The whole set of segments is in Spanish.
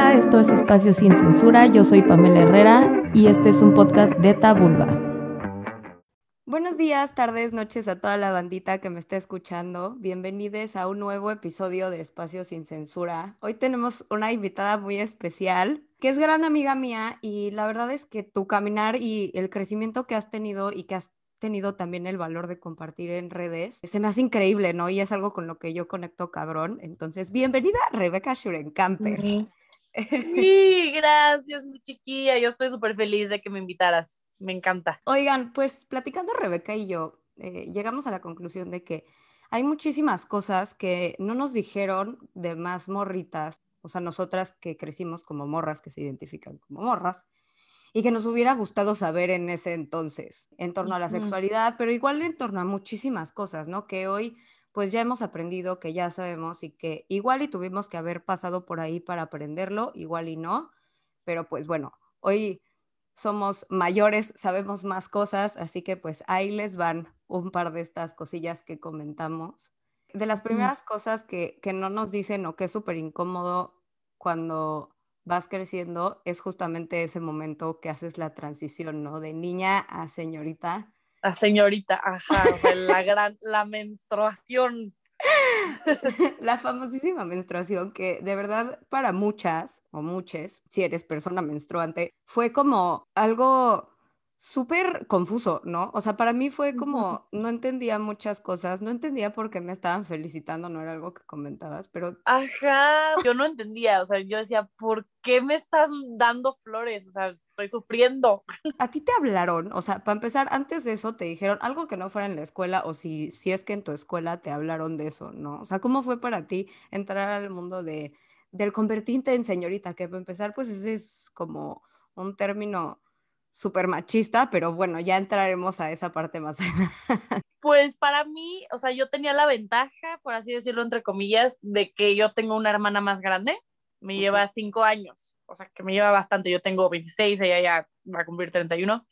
Hola, esto es Espacio Sin Censura. Yo soy Pamela Herrera y este es un podcast de Tabulba. Buenos días, tardes, noches a toda la bandita que me está escuchando. Bienvenidos a un nuevo episodio de Espacio Sin Censura. Hoy tenemos una invitada muy especial que es gran amiga mía y la verdad es que tu caminar y el crecimiento que has tenido y que has tenido también el valor de compartir en redes. Se me hace increíble, ¿no? Y es algo con lo que yo conecto cabrón. Entonces, bienvenida Rebeca Schurenkamper. Sí, gracias, mi chiquilla. Yo estoy súper feliz de que me invitaras. Me encanta. Oigan, pues platicando Rebeca y yo, eh, llegamos a la conclusión de que hay muchísimas cosas que no nos dijeron de más morritas, o sea, nosotras que crecimos como morras, que se identifican como morras, y que nos hubiera gustado saber en ese entonces, en torno a la sexualidad, pero igual en torno a muchísimas cosas, ¿no? Que hoy pues ya hemos aprendido, que ya sabemos y que igual y tuvimos que haber pasado por ahí para aprenderlo, igual y no, pero pues bueno, hoy somos mayores, sabemos más cosas, así que pues ahí les van un par de estas cosillas que comentamos. De las primeras cosas que, que no nos dicen o que es súper incómodo cuando vas creciendo, es justamente ese momento que haces la transición, ¿no? De niña a señorita. A señorita, ajá, la gran, la menstruación. la famosísima menstruación que de verdad para muchas o muchas, si eres persona menstruante, fue como algo súper confuso, ¿no? O sea, para mí fue como, no entendía muchas cosas, no entendía por qué me estaban felicitando, no era algo que comentabas, pero... Ajá, yo no entendía, o sea, yo decía, ¿por qué me estás dando flores? O sea, estoy sufriendo. ¿A ti te hablaron? O sea, para empezar, antes de eso te dijeron algo que no fuera en la escuela o si, si es que en tu escuela te hablaron de eso, ¿no? O sea, ¿cómo fue para ti entrar al mundo de, del convertirte en señorita? Que para empezar, pues ese es como un término súper machista, pero bueno, ya entraremos a esa parte más. pues para mí, o sea, yo tenía la ventaja, por así decirlo, entre comillas, de que yo tengo una hermana más grande, me lleva cinco años, o sea, que me lleva bastante, yo tengo 26, ella ya va a cumplir 31.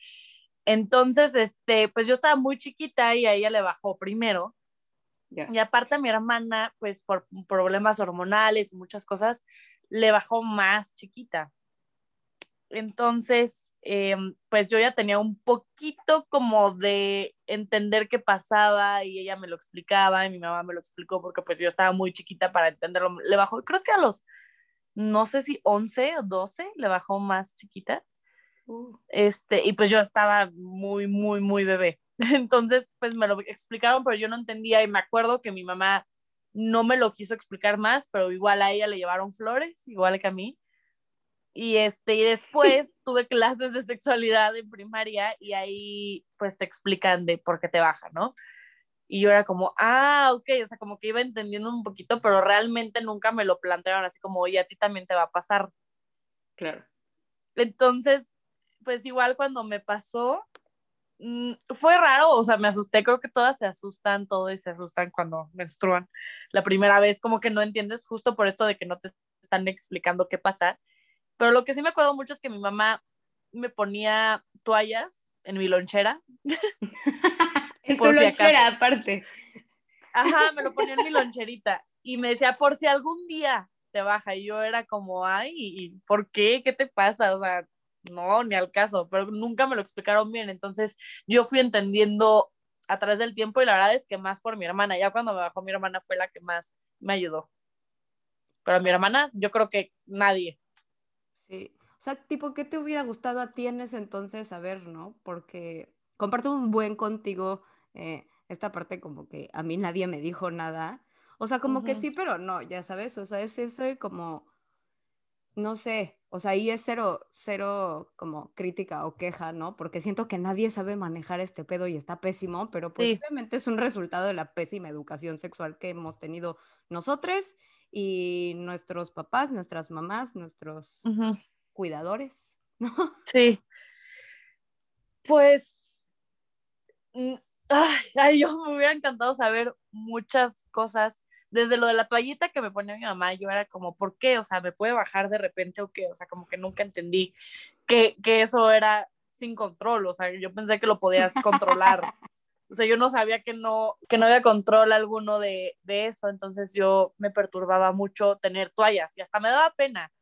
Entonces, este, pues yo estaba muy chiquita y a ella le bajó primero. Y aparte a mi hermana, pues por problemas hormonales y muchas cosas, le bajó más chiquita. Entonces, Em, pues yo ya tenía un poquito como de entender qué pasaba y ella me lo explicaba y mi mamá me lo explicó porque pues yo estaba muy chiquita para entenderlo. Le bajó, creo que a los, no sé si 11 o 12, le bajó más chiquita. Uh. Este, y pues yo estaba muy, muy, muy bebé. Entonces, pues me lo explicaron, pero yo no entendía y me acuerdo que mi mamá no me lo quiso explicar más, pero igual a ella le llevaron flores, igual que a mí. Y, este, y después tuve clases de sexualidad en primaria y ahí pues te explican de por qué te baja, ¿no? Y yo era como, ah, ok, o sea, como que iba entendiendo un poquito, pero realmente nunca me lo plantearon así como, oye, a ti también te va a pasar. Claro. Entonces, pues igual cuando me pasó, mm, fue raro, o sea, me asusté, creo que todas se asustan, todos se asustan cuando menstruan. La primera vez como que no entiendes justo por esto de que no te están explicando qué pasa pero lo que sí me acuerdo mucho es que mi mamá me ponía toallas en mi lonchera. en tu lonchera, aparte. Ajá, me lo ponía en mi loncherita. Y me decía, por si algún día te baja. Y yo era como, ay, ¿por qué? ¿Qué te pasa? O sea, no, ni al caso. Pero nunca me lo explicaron bien. Entonces yo fui entendiendo a través del tiempo y la verdad es que más por mi hermana. Ya cuando me bajó mi hermana fue la que más me ayudó. Pero mi hermana, yo creo que nadie. Sí. O sea, tipo, ¿qué te hubiera gustado a ti en ese entonces saber, no? Porque comparto un buen contigo eh, esta parte como que a mí nadie me dijo nada. O sea, como que sí, pero no, ya sabes, o sea, es eso como, no sé, o sea, ahí es cero, cero como crítica o queja, ¿no? Porque siento que nadie sabe manejar este pedo y está pésimo, pero pues obviamente es un resultado de la pésima educación sexual que hemos tenido nosotros y nuestros papás, nuestras mamás, nuestros cuidadores, ¿no? Sí. Pues, mm, ay, yo me hubiera encantado saber muchas cosas. Desde lo de la toallita que me ponía mi mamá, yo era como, ¿por qué? O sea, ¿me puede bajar de repente o qué? O sea, como que nunca entendí que, que eso era sin control. O sea, yo pensé que lo podías controlar. O sea, yo no sabía que no, que no había control alguno de, de eso, entonces yo me perturbaba mucho tener toallas y hasta me daba pena.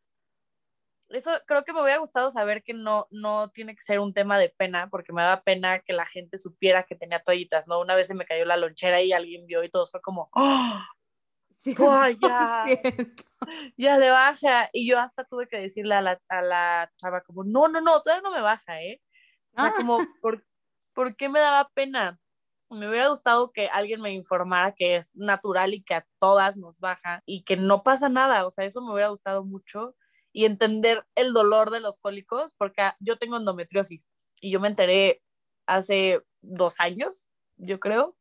eso creo que me hubiera gustado saber que no, no tiene que ser un tema de pena, porque me daba pena que la gente supiera que tenía toallitas, ¿no? Una vez se me cayó la lonchera y alguien vio y todo fue como, ¡oh! ya, ya le baja. Y yo hasta tuve que decirle a la, a la chava como, no, no, no, todavía no me baja, ¿eh? O sea, como, ¿por, ¿por qué me daba pena? Me hubiera gustado que alguien me informara que es natural y que a todas nos baja y que no pasa nada. O sea, eso me hubiera gustado mucho y entender el dolor de los cólicos, porque yo tengo endometriosis y yo me enteré hace dos años, yo creo,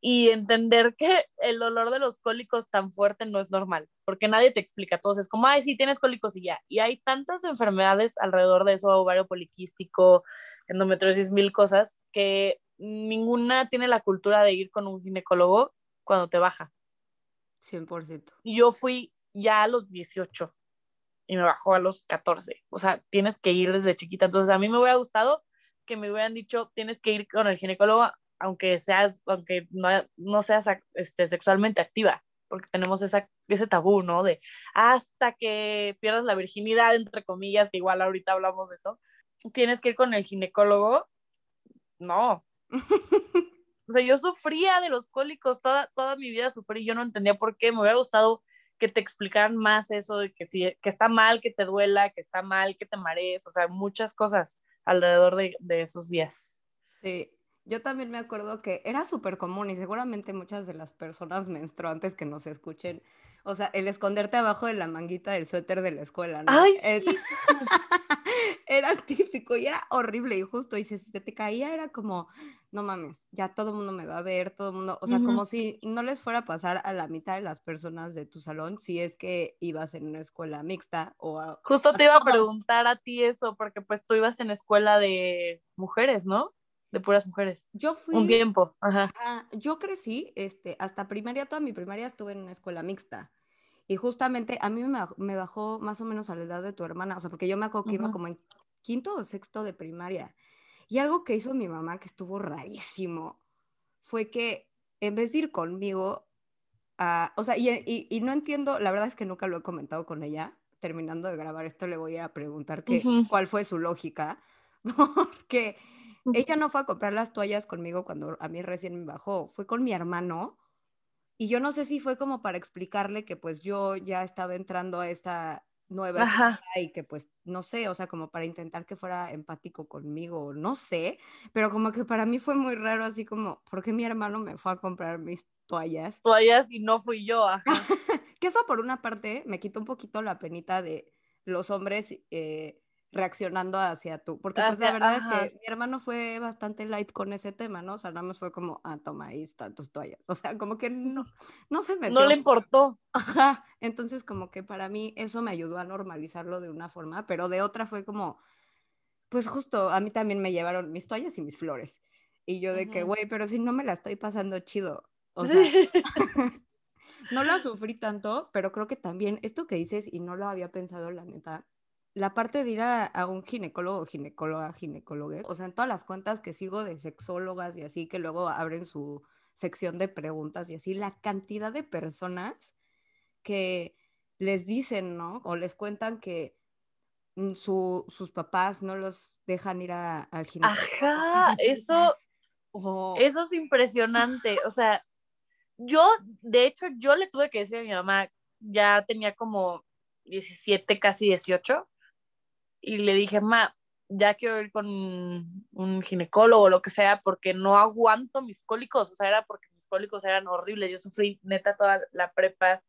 y entender que el dolor de los cólicos tan fuerte no es normal, porque nadie te explica. Todos es como, ay, sí, tienes cólicos y ya. Y hay tantas enfermedades alrededor de eso, ovario poliquístico, endometriosis, mil cosas, que ninguna tiene la cultura de ir con un ginecólogo cuando te baja. 100%. Y yo fui ya a los 18 y me bajó a los 14. O sea, tienes que ir desde chiquita. Entonces, a mí me hubiera gustado que me hubieran dicho, tienes que ir con el ginecólogo aunque seas, aunque no, no seas este, sexualmente activa, porque tenemos esa, ese tabú, ¿no? De hasta que pierdas la virginidad, entre comillas, que igual ahorita hablamos de eso, tienes que ir con el ginecólogo. No. o sea, yo sufría de los cólicos, toda, toda mi vida sufrí, yo no entendía por qué, me hubiera gustado que te explicaran más eso de que, si, que está mal que te duela, que está mal que te marees, o sea, muchas cosas alrededor de, de esos días. Sí, yo también me acuerdo que era súper común y seguramente muchas de las personas menstruantes que nos escuchen, o sea, el esconderte abajo de la manguita del suéter de la escuela, ¿no? Ay, era típico y era horrible y justo, y si se te caía era como, no mames, ya todo el mundo me va a ver, todo el mundo, o sea, como si no les fuera a pasar a la mitad de las personas de tu salón si es que ibas en una escuela mixta o Justo te iba a preguntar a ti eso, porque pues tú ibas en escuela de mujeres, ¿no? De puras mujeres. Yo fui... Un tiempo, ajá. yo crecí, este, hasta primaria, toda mi primaria estuve en una escuela mixta. Y justamente a mí me bajó, más o menos a la edad de tu hermana, o sea, porque yo me acuerdo que iba como en quinto o sexto de primaria. Y algo que hizo mi mamá que estuvo rarísimo fue que en vez de ir conmigo, o sea, y, y, no entiendo, la verdad es que nunca lo he comentado con ella. Terminando de grabar esto, le voy a preguntar que, cuál fue su lógica, porque ella no fue a comprar las toallas conmigo cuando a mí recién me bajó, fue con mi hermano. Y yo no sé si fue como para explicarle que pues yo ya estaba entrando a esta nueva etapa y que pues no sé, o sea, como para intentar que fuera empático conmigo, no sé, pero como que para mí fue muy raro así como, ¿por qué mi hermano me fue a comprar mis toallas? Toallas y no fui yo, ajá. que eso por una parte me quitó un poquito la penita de los hombres eh, reaccionando hacia tú, porque pues la verdad es que mi hermano fue bastante light con ese tema, ¿no? O sea, nada más fue como, ah, toma, ahí están tus toallas, o sea, como que no, no se metió. No le importó. Ajá, entonces como que para mí eso me ayudó a normalizarlo de una forma, pero de otra fue como, pues justo, a mí también me llevaron mis toallas y mis flores, y yo de que, güey, pero si no me la estoy pasando chido, o sea... no la sufrí tanto, pero creo que también esto que dices, y no lo había pensado, la neta, la parte de ir a, un ginecólogo, ginecóloga, ginecólogo, o sea, en todas las cuentas que sigo de sexólogas y así, que luego abren su sección de preguntas y así, la cantidad de personas que les dicen, ¿no? O les cuentan que mm, sus papás no los dejan ir al ginecólogo. Ajá, eso, eso es impresionante. O sea, yo, de hecho, yo le tuve que decir a mi mamá, ya tenía como 17, casi 18, y le dije, ma, ya quiero ir con un ginecólogo o lo que sea porque no aguanto mis cólicos, o sea, era porque mis cólicos eran horribles, yo sufrí neta toda la prepa.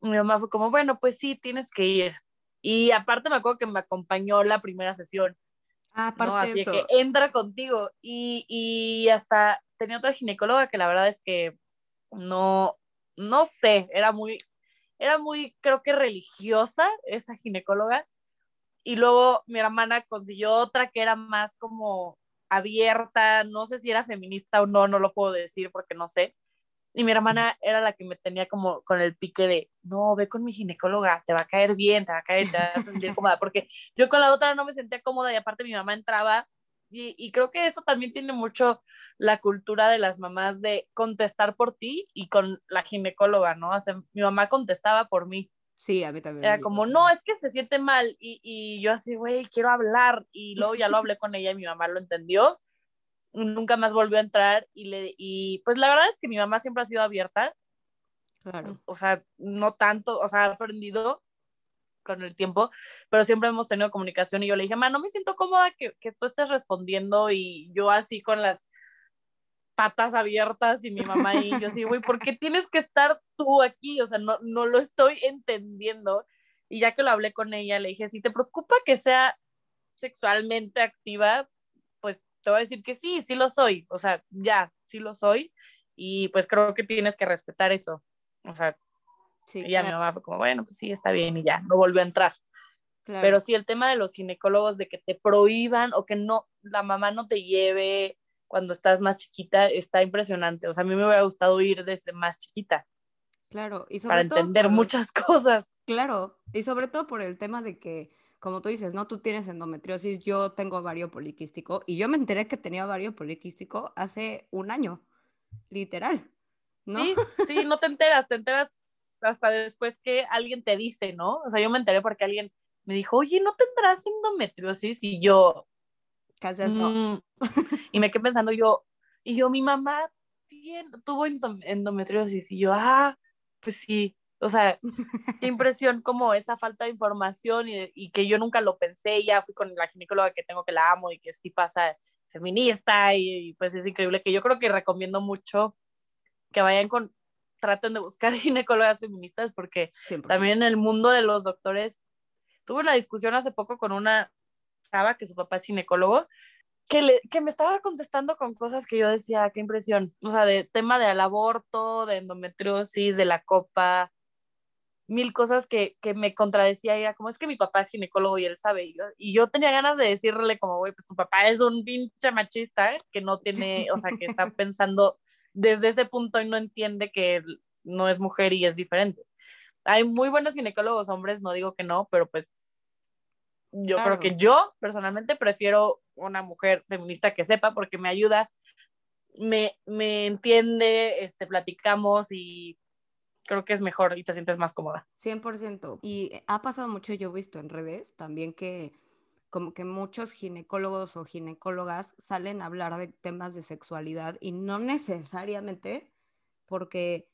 Mi mamá fue como, bueno, pues sí, tienes que ir. Y aparte me acuerdo que me acompañó la primera sesión. Ah, aparte de eso. que entra contigo. Y, y hasta tenía otra ginecóloga que la verdad es que no, no sé, era muy, era muy, creo que religiosa esa ginecóloga y luego mi hermana consiguió otra que era más como abierta, no sé si era feminista o no, no lo puedo decir porque no sé. Y mi hermana era la que me tenía como con el pique de, no, ve con mi ginecóloga, te va a caer bien, te va a caer, te vas a sentir cómoda, porque yo con la otra no me sentía cómoda y aparte mi mamá entraba y, creo que eso también tiene mucho la cultura de las mamás de contestar por ti y con la ginecóloga, ¿no? O mi mamá contestaba por mí Sí, a mí también. Era como, no, es que se siente mal. Y, y yo así, güey, quiero hablar. Y luego ya lo hablé con ella y mi mamá lo entendió. Nunca más volvió a entrar. Y, le, y pues la verdad es que mi mamá siempre ha sido abierta. Claro. O sea, no tanto, o sea, ha aprendido con el tiempo, pero siempre hemos tenido comunicación y yo le dije, mamá, no me siento cómoda que, que tú estés respondiendo y yo así con las patas abiertas y mi mamá y yo así, güey, ¿por qué tienes que estar tú aquí? O sea, no, no lo estoy entendiendo. Y ya que lo hablé con ella, le dije, si te preocupa que sea sexualmente activa, pues te voy a decir que sí, sí lo soy. O sea, ya, sí lo soy. Y pues creo que tienes que respetar eso. O sea, sí, y ya mi mamá fue como, bueno, pues sí, está bien y ya, no volvió a entrar. Claro. Pero sí, el tema de los ginecólogos, de que te prohíban o que no, la mamá no te lleve cuando estás más chiquita está impresionante. O sea, a mí me hubiera gustado ir desde más chiquita. Claro, y sobre para todo entender muchas cosas. Claro, y sobre todo por el tema de que, como tú dices, no, tú tienes endometriosis, yo tengo ovario poliquístico y yo me enteré que tenía ovario poliquístico hace un año, literal, ¿no? Sí, sí, no te enteras, te enteras hasta después que alguien te dice, ¿no? O sea, yo me enteré porque alguien me dijo, oye, ¿no tendrás endometriosis? Y yo, ¿Qué eso? Mm, y me quedé pensando yo, y yo, mi mamá tiene, tuvo endometriosis, y yo, ah, pues sí, o sea, qué impresión como esa falta de información y, y, que yo nunca lo pensé, ya fui con la ginecóloga que tengo que la amo y que es pasa feminista y, y, pues es increíble que yo creo que recomiendo mucho que vayan con, traten de buscar ginecólogas feministas porque 100%. también en el mundo de los doctores, tuve una discusión hace poco con una chava que su papá es ginecólogo, que, le, que me estaba contestando con cosas que yo decía, qué impresión, o sea, de tema del aborto, de endometriosis, de la copa, mil cosas que, que me contradecía, era como, es que mi papá es ginecólogo y él sabe, y yo, y yo tenía ganas de decirle como, güey, pues tu papá es un pinche machista, ¿eh? que no tiene, o sea, que está pensando desde ese punto y no entiende que no es mujer y es diferente. Hay muy buenos ginecólogos hombres, no digo que no, pero pues yo claro. creo que yo personalmente prefiero una mujer feminista que sepa porque me ayuda, me, me entiende, este, platicamos y creo que es mejor y te sientes más cómoda. 100%. Y ha pasado mucho, yo he visto en redes también que como que muchos ginecólogos o ginecólogas salen a hablar de temas de sexualidad y no necesariamente porque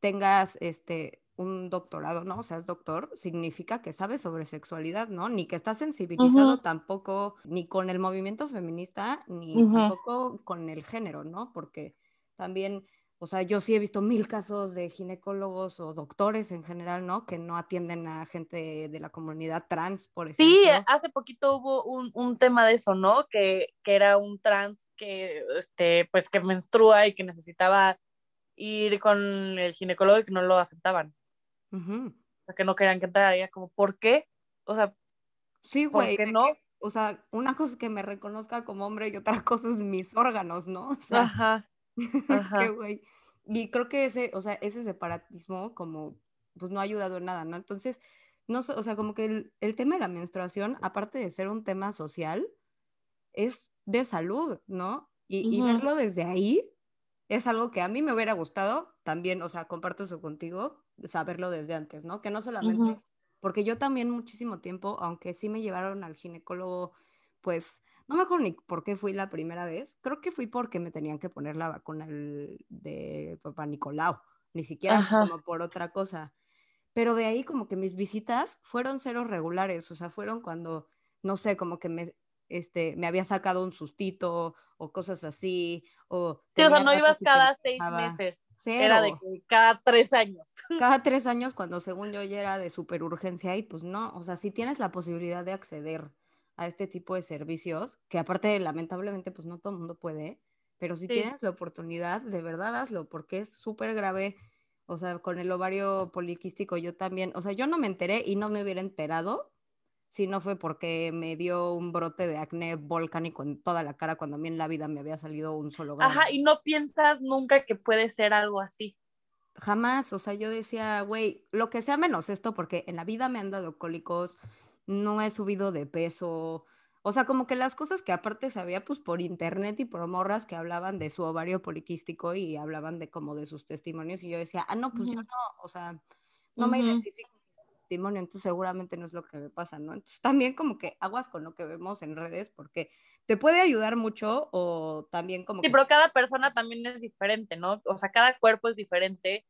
tengas este un doctorado, ¿no? O sea, es doctor, significa que sabes sobre sexualidad, ¿no? Ni que estás sensibilizado uh -huh. tampoco, ni con el movimiento feminista, ni uh -huh. tampoco con el género, ¿no? Porque también, o sea, yo sí he visto mil casos de ginecólogos o doctores en general, ¿no? Que no atienden a gente de la comunidad trans, por ejemplo. Sí, hace poquito hubo un, un tema de eso, ¿no? Que, que era un trans que, este, pues, que menstrua y que necesitaba ir con el ginecólogo y que no lo aceptaban. Uh -huh. O sea, que no querían que entrara. Ella como, ¿por qué? O sea, sí, güey. ¿por qué no? Que, o sea, una cosa es que me reconozca como hombre y otra cosa es mis órganos, ¿no? O sea, ajá. ajá. güey. Y creo que ese, o sea, ese separatismo como, pues no ha ayudado en nada, ¿no? Entonces, no o sea, como que el, el tema de la menstruación, aparte de ser un tema social, es de salud, ¿no? Y, uh -huh. y verlo desde ahí es algo que a mí me hubiera gustado también, o sea, comparto eso contigo, saberlo desde antes, ¿no? Que no solamente, uh -huh. porque yo también muchísimo tiempo, aunque sí me llevaron al ginecólogo, pues, no me acuerdo ni por qué fui la primera vez, creo que fui porque me tenían que poner la vacuna de papá Nicolau, ni siquiera Ajá. como por otra cosa. Pero de ahí como que mis visitas fueron ceros regulares, o sea, fueron cuando, no sé, como que me, este, me había sacado un sustito o cosas así. O, sí, o sea, no ibas cada seis meses. Cero. Era de que cada tres años. Cada tres años, cuando según yo ya era de super urgencia, y pues no, o sea, si tienes la posibilidad de acceder a este tipo de servicios, que aparte, lamentablemente, pues no todo el mundo puede, pero si sí. tienes la oportunidad, de verdad hazlo, porque es súper grave. O sea, con el ovario poliquístico yo también, o sea, yo no me enteré y no me hubiera enterado si no fue porque me dio un brote de acné volcánico en toda la cara cuando a mí en la vida me había salido un solo grano. Ajá, y no piensas nunca que puede ser algo así. Jamás, o sea, yo decía, güey, lo que sea menos esto, porque en la vida me han dado cólicos, no he subido de peso, o sea, como que las cosas que aparte sabía pues por internet y por morras que hablaban de su ovario poliquístico y hablaban de como de sus testimonios y yo decía, ah, no, pues uh -huh. yo no, o sea, no uh -huh. me identifico testimonio, entonces seguramente no es lo que me pasa, ¿no? Entonces también como que aguas con lo que vemos en redes porque te puede ayudar mucho o también como... Sí, pero cada persona también es diferente, ¿no? O sea, cada cuerpo es diferente,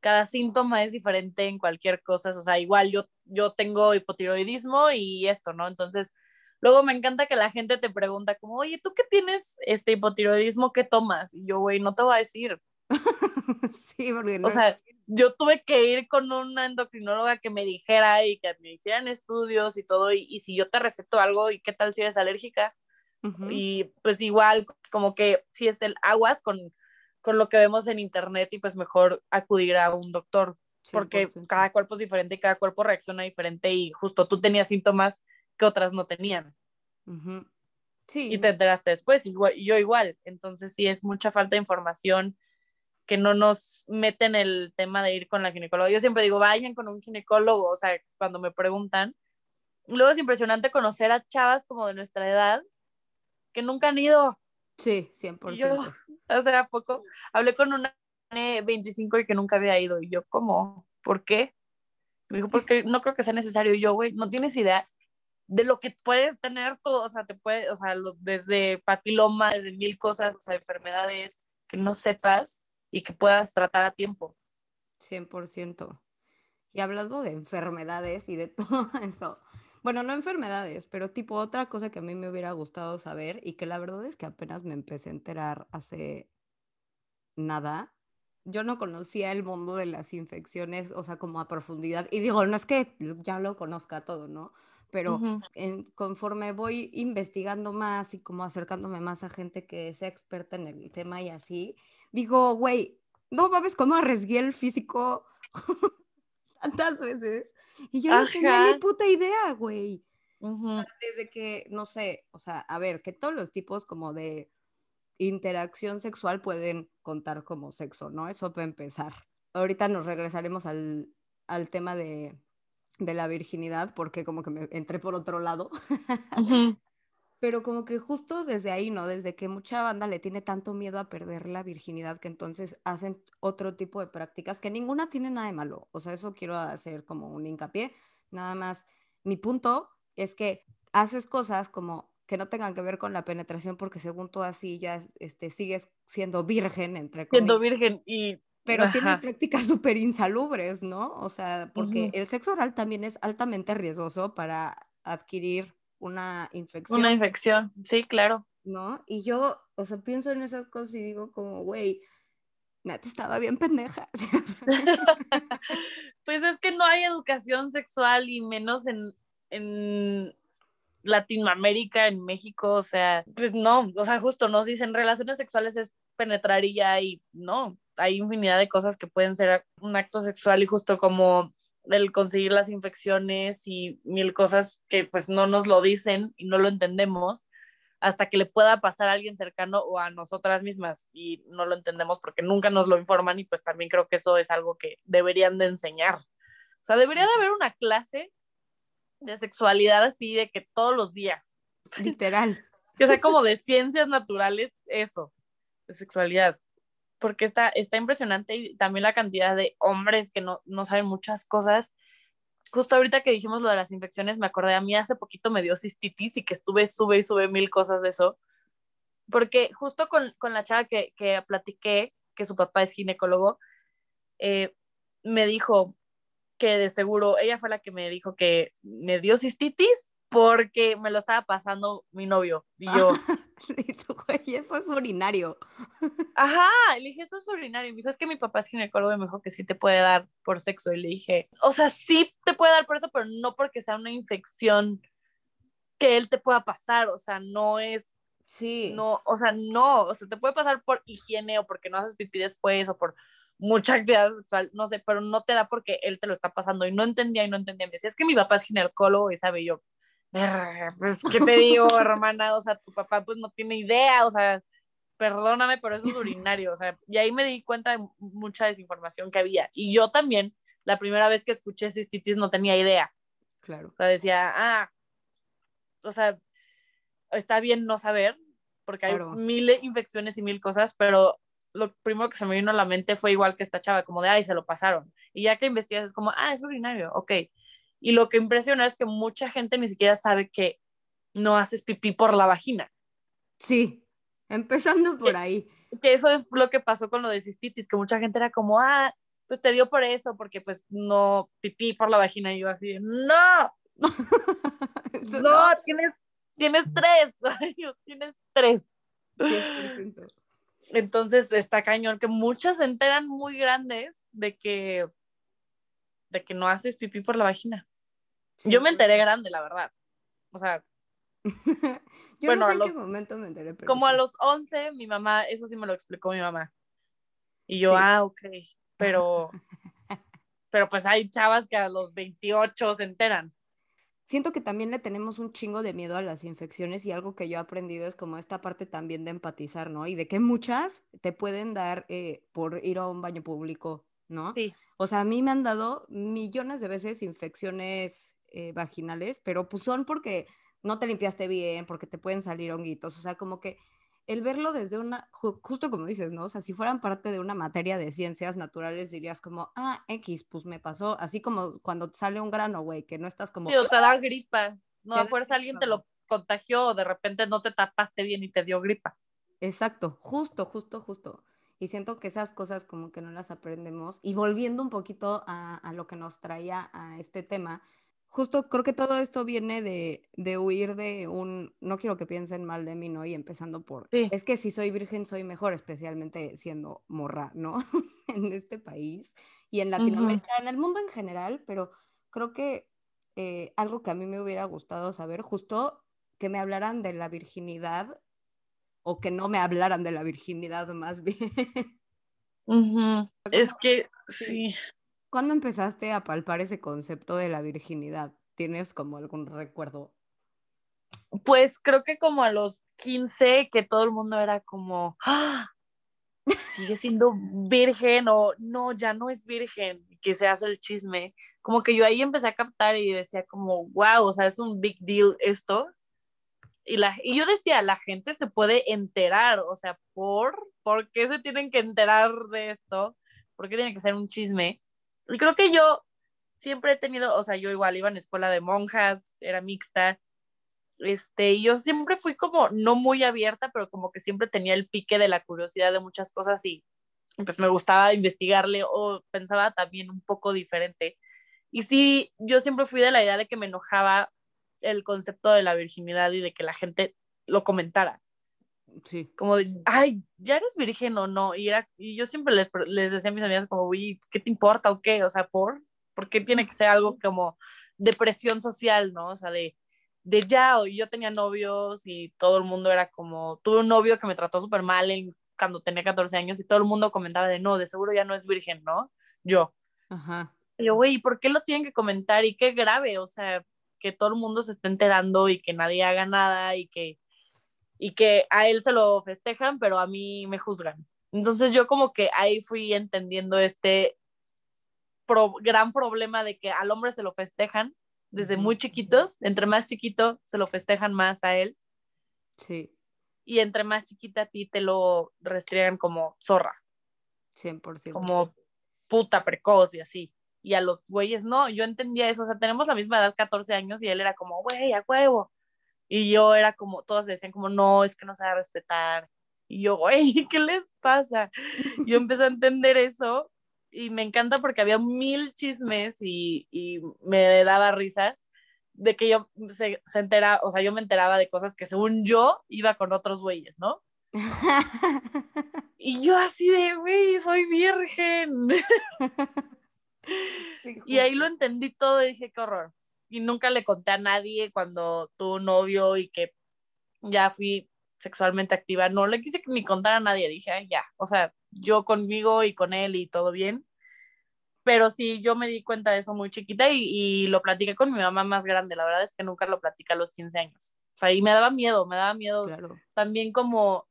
cada síntoma es diferente en cualquier cosa, o sea, igual yo, yo tengo hipotiroidismo y esto, ¿no? Entonces, luego me encanta que la gente te pregunta como, oye, ¿tú qué tienes este hipotiroidismo? ¿Qué tomas? Y yo, güey, no te voy a decir. sí, porque no... O sea, yo tuve que ir con una endocrinóloga que me dijera y que me hicieran estudios y todo, y, y si yo te receto algo, ¿y qué tal si eres alérgica? Y pues igual, como que si es el aguas con, con lo que vemos en internet y pues mejor acudir a un doctor, porque cada cuerpo es diferente y cada cuerpo reacciona diferente y justo tú tenías síntomas que otras no tenían. Sí. Y te enteraste después, y yo igual. Entonces sí es mucha falta de información que no nos meten el tema de ir con la ginecóloga. Yo siempre digo, vayan con un ginecólogo, o sea, cuando me preguntan. Luego es impresionante conocer a chavas como de nuestra edad que nunca han ido. Sí, 100%. Yo, sea, poco, hablé con una 25 y que nunca había ido. Y yo, ¿cómo? ¿Por qué? Me dijo, porque no creo que sea necesario. Y yo, güey, no tienes idea de lo que puedes tener todo, o sea, te puede, o sea, desde papiloma, desde mil cosas, o sea, enfermedades que no sepas y que puedas tratar a tiempo. 100%. Y hablando de enfermedades y de todo eso, bueno, no enfermedades, pero tipo otra cosa que a mí me hubiera gustado saber y que la verdad es que apenas me empecé a enterar hace nada. Yo no conocía el mundo de las infecciones, o sea, como a profundidad. Y digo, no es que ya lo conozca todo, ¿no? Pero en, conforme voy investigando más y como acercándome más a gente que sea experta en el tema y así, digo, güey, no mames, cómo arriesgué el físico tantas veces. Y yo no tenía ni puta idea, güey. Desde que, no sé, o sea, a ver, que todos los tipos como de interacción sexual pueden contar como sexo, ¿no? Eso para empezar. Ahorita nos regresaremos al, al tema de, de, la virginidad, porque como que me entré por otro lado. Pero como que justo desde ahí, ¿no? Desde que mucha banda le tiene tanto miedo a perder la virginidad que entonces hacen otro tipo de prácticas que ninguna tiene nada de malo. O sea, eso quiero hacer como un hincapié. Nada más, mi punto es que haces cosas como que no tengan que ver con la penetración porque según tú así ya este, sigues siendo virgen, entre comillas. Siendo virgen y... Pero tiene prácticas súper insalubres, ¿no? O sea, porque el sexo oral también es altamente riesgoso para adquirir una infección. Una infección, sí, claro. ¿No? Y yo, o sea, pienso en esas cosas y digo como, güey, Nat estaba bien pendeja. pues es que no hay educación sexual y menos en, en Latinoamérica, en México, o sea, pues no, o sea, justo nos dicen relaciones sexuales es penetrar y ya, y no, hay infinidad de cosas que pueden ser un acto sexual y justo como el conseguir las infecciones y mil cosas que pues no nos lo dicen y no lo entendemos hasta que le pueda pasar a alguien cercano o a nosotras mismas y no lo entendemos porque nunca nos lo informan y pues también creo que eso es algo que deberían de enseñar. O sea, debería de haber una clase de sexualidad así de que todos los días. Literal. que sea como de ciencias naturales, eso, de sexualidad porque está, está impresionante y también la cantidad de hombres que no, no saben muchas cosas. Justo ahorita que dijimos lo de las infecciones, me acordé, a mí hace poquito me dio cistitis y que estuve, sube y sube mil cosas de eso, porque justo con, con la chava que, que, platiqué, que su papá es ginecólogo, eh, me dijo que de seguro, ella fue la que me dijo que me dio cistitis porque me lo estaba pasando mi novio y yo. y eso es urinario. Ajá, le dije, eso es urinario. Me dijo, es que mi papá es ginecólogo y me dijo que sí te puede dar por sexo. Y le dije, o sea, sí te puede dar por eso, pero no porque sea una infección que él te pueda pasar. O sea, no es. Sí. No, o sea, no. O sea, te puede pasar por higiene o porque no haces pipí después o por mucha actividad sexual, no sé, pero no te da porque él te lo está pasando. Y no entendía y no entendía. Me decía, es que mi papá es ginecólogo y sabe yo pues, ¿qué te digo, hermana? O sea, tu papá pues no tiene idea, o sea, perdóname, pero eso es urinario, o sea, y ahí me di cuenta de mucha desinformación que había. Y yo también, la primera vez que escuché cistitis no tenía idea. Claro. O sea, decía, ah, o sea, está bien no saber, porque hay mil infecciones y mil cosas, pero lo primero que se me vino a la mente fue igual que esta chava, como de, ay, se lo pasaron. Y ya que investigas es como, ah, es urinario, ok. Y lo que impresiona es que mucha gente ni siquiera sabe que no haces pipí por la vagina. Sí, empezando por ahí. Que eso es lo que pasó con lo de cistitis, que mucha gente era como, ah, pues te dio por eso, porque pues no pipí por la vagina. Y yo así, no, no, tienes, tienes tres, tienes tres. Entonces está cañón que muchas se enteran muy grandes de que de que no haces pipí por la vagina. Yo me enteré grande, la verdad. O sea, Yo bueno, no sé en qué momento me enteré. como a los 11, mi mamá, eso sí me lo explicó mi mamá. Y yo, ah, ok, pero, pero pues hay chavas que a los 28 se enteran siento que también le tenemos un chingo de miedo a las infecciones y algo que yo he aprendido es como esta parte también de empatizar, ¿no? Y de que muchas te pueden dar eh, por ir a un baño público, ¿no? Sí. O sea, a mí me han dado millones de veces infecciones eh, vaginales, pero pues son porque no te limpiaste bien, porque te pueden salir honguitos, o sea, como que el verlo desde una, justo como dices, ¿no? O sea, si fueran parte de una materia de ciencias naturales, dirías como, ah, X, pues me pasó, así como cuando sale un grano, güey, que no estás como... Sí, o te da gripa, no, a fuerza alguien te lo contagió o de repente no te tapaste bien y te dio gripa. Exacto, justo, justo, justo. Y siento que esas cosas como que no las aprendemos. Y volviendo un poquito a, a lo que nos traía a este tema, justo creo que todo esto viene de, de, huir de un, no quiero que piensen mal de mí, ¿no? Y empezando por, es que si soy virgen soy mejor, especialmente siendo morra, ¿no? en este país y en Latinoamérica, en el mundo en general, pero creo que eh, algo que a mí me hubiera gustado saber, justo que me hablaran de la virginidad o que no me hablaran de la virginidad más bien. Es que sí. ¿Cuándo empezaste a palpar ese concepto de la virginidad? ¿Tienes como algún recuerdo? Pues creo que como a los 15, que todo el mundo era como, ¡Ah! sigue siendo virgen o no, ya no es virgen, que se hace el chisme. Como que yo ahí empecé a captar y decía como, wow, o sea, es un big deal esto. Y, la, y yo decía, la gente se puede enterar, o sea, ¿por? ¿Por qué se tienen que enterar de esto? ¿Por qué tiene que ser un chisme? Y creo que yo siempre he tenido, o sea, yo igual iba en escuela de monjas, era mixta, este, y yo siempre fui como no muy abierta, pero como que siempre tenía el pique de la curiosidad de muchas cosas y pues me gustaba investigarle o pensaba también un poco diferente. Y sí, yo siempre fui de la idea de que me enojaba el concepto de la virginidad y de que la gente lo comentara. Sí. Como de, ay, ¿ya eres virgen o no? Y, era, y yo siempre les, les decía a mis amigas como, uy, ¿qué te importa o qué? O sea, ¿por? ¿Por qué tiene que ser algo como de presión social, no? O sea, de, de ya, o yo tenía novios y todo el mundo era como, tuve un novio que me trató súper mal en, cuando tenía 14 años y todo el mundo comentaba de, no, de seguro ya no es virgen, ¿no? Yo. Ajá. Y yo, güey, ¿por qué lo tienen que comentar? Y qué grave, o sea, que todo el mundo se esté enterando y que nadie haga nada y que y que a él se lo festejan, pero a mí me juzgan. Entonces yo como que ahí fui entendiendo este gran problema de que al hombre se lo festejan desde muy chiquitos, entre más chiquito se lo festejan más a él. Sí. Y entre más chiquita a ti te lo restriegan como zorra. 100%. Como puta precoz y así. Y a los güeyes no, yo entendía eso, o sea, tenemos la misma edad, 14 años, y él era como, güey, a huevo, y yo era como, todas decían como, no, es que no sabe respetar. Y yo, güey, ¿qué les pasa? Yo empecé a entender eso y me encanta porque había mil chismes y, y me daba risa de que yo se, se entera, o sea, yo me enteraba de cosas que según yo iba con otros güeyes, ¿no? y yo así de, güey, soy virgen. y ahí lo entendí todo y dije, qué horror y nunca le conté a nadie cuando tuvo novio y que ya fui sexualmente activa, no le quise ni contar a nadie, dije, ya, o sea, yo conmigo y con él y todo bien, pero sí, yo me di cuenta de eso muy chiquita y, y lo platiqué con mi mamá más grande, la verdad es que nunca lo platicé a los 15 años, o sea, y me daba miedo, me daba miedo también como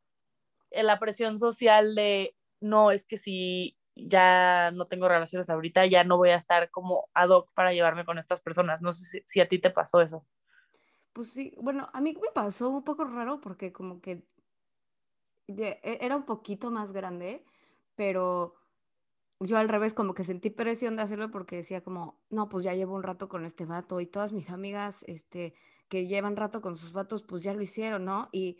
la presión social de, no, es que si ya no tengo relaciones ahorita, ya no voy a estar como ad hoc para llevarme con estas personas. No sé si, a ti te pasó eso. Pues sí, bueno, a mí me pasó un poco raro porque como que e, era un poquito más grande, pero yo al revés como que sentí presión de hacerlo porque decía como, no, pues ya llevo un rato con este vato y todas mis amigas, este, que llevan rato con sus vatos, pues ya lo hicieron, ¿no? Y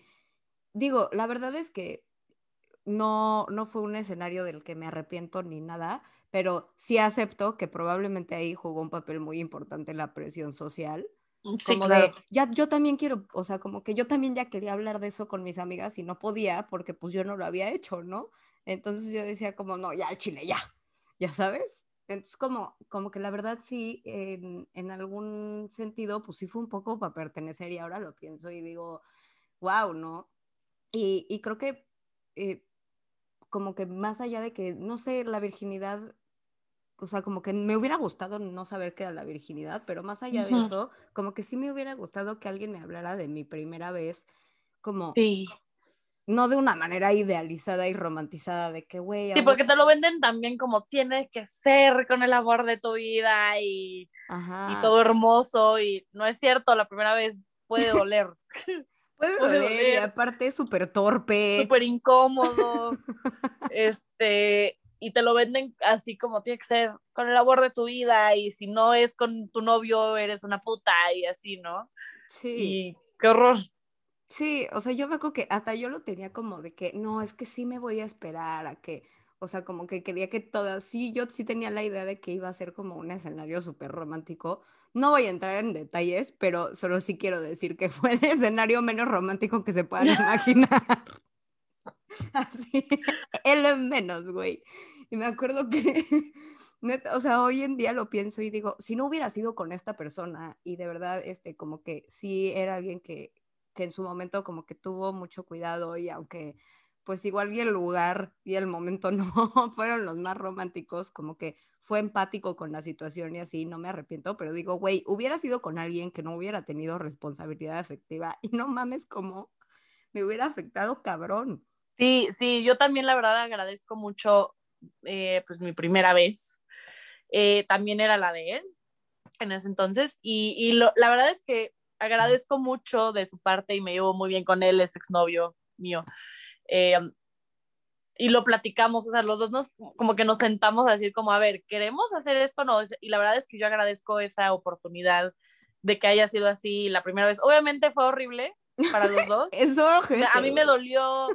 digo, la verdad es que no, no fue un escenario del que me arrepiento ni nada, pero sí acepto que probablemente ahí jugó un papel muy importante la presión social. Mm, como de, ya, yo también quiero, o sea, como que yo también ya quería hablar de eso con mis amigas y no podía porque pues yo no lo había hecho, ¿no? Entonces yo decía como, no, ya, el chile, ya, ya sabes. Entonces como, como que la verdad sí, en, en algún sentido, pues sí fue un poco para pertenecer y ahora lo pienso y digo, wow, ¿no? Y, y creo que eh, como que más allá de que, no sé, la virginidad, o sea, como que me hubiera gustado no saber qué era la virginidad, pero más allá de eso, como que sí me hubiera gustado que alguien me hablara de mi primera vez, como... Sí. No de una manera idealizada y romantizada de que, güey. Sí, porque te lo venden también como tienes que ser con el amor de tu vida y, y todo hermoso y no es cierto, la primera vez puede doler. Puede, doler, y aparte es súper torpe. Súper incómodo. este, y te lo venden así como tiene que ser con el amor de tu vida y si no es con tu novio eres una puta y así, ¿no? Sí. Y qué horror. Sí, o sea, yo me acuerdo que hasta yo lo tenía como de que no, es que sí me voy a esperar a que, o sea, como que quería que todas, sí, yo sí tenía la idea de que iba a ser como un escenario súper romántico, no voy a entrar en detalles, pero solo sí quiero decir que fue el escenario menos romántico que se puedan imaginar. Así, el menos, güey. Y me acuerdo que, o sea, hoy en día lo pienso y digo, si no hubiera sido con esta persona y de verdad, este, como que sí era alguien que, que en su momento como que tuvo mucho cuidado y aunque pues igual y el lugar y el momento no fueron los más románticos, como que fue empático con la situación y así, no me arrepiento, pero digo, güey, hubiera sido con alguien que no hubiera tenido responsabilidad efectiva y no mames cómo me hubiera afectado cabrón. Sí, sí, yo también la verdad agradezco mucho, eh, pues mi primera vez, eh, también era la de él en ese entonces y, y lo, la verdad es que agradezco mucho de su parte y me llevo muy bien con él, es exnovio mío. Eh, y lo platicamos, o sea, los dos nos, como que nos sentamos a decir como, a ver, ¿queremos hacer esto? No, y la verdad es que yo agradezco esa oportunidad de que haya sido así la primera vez. Obviamente fue horrible para los dos. Eso, a mí me dolió,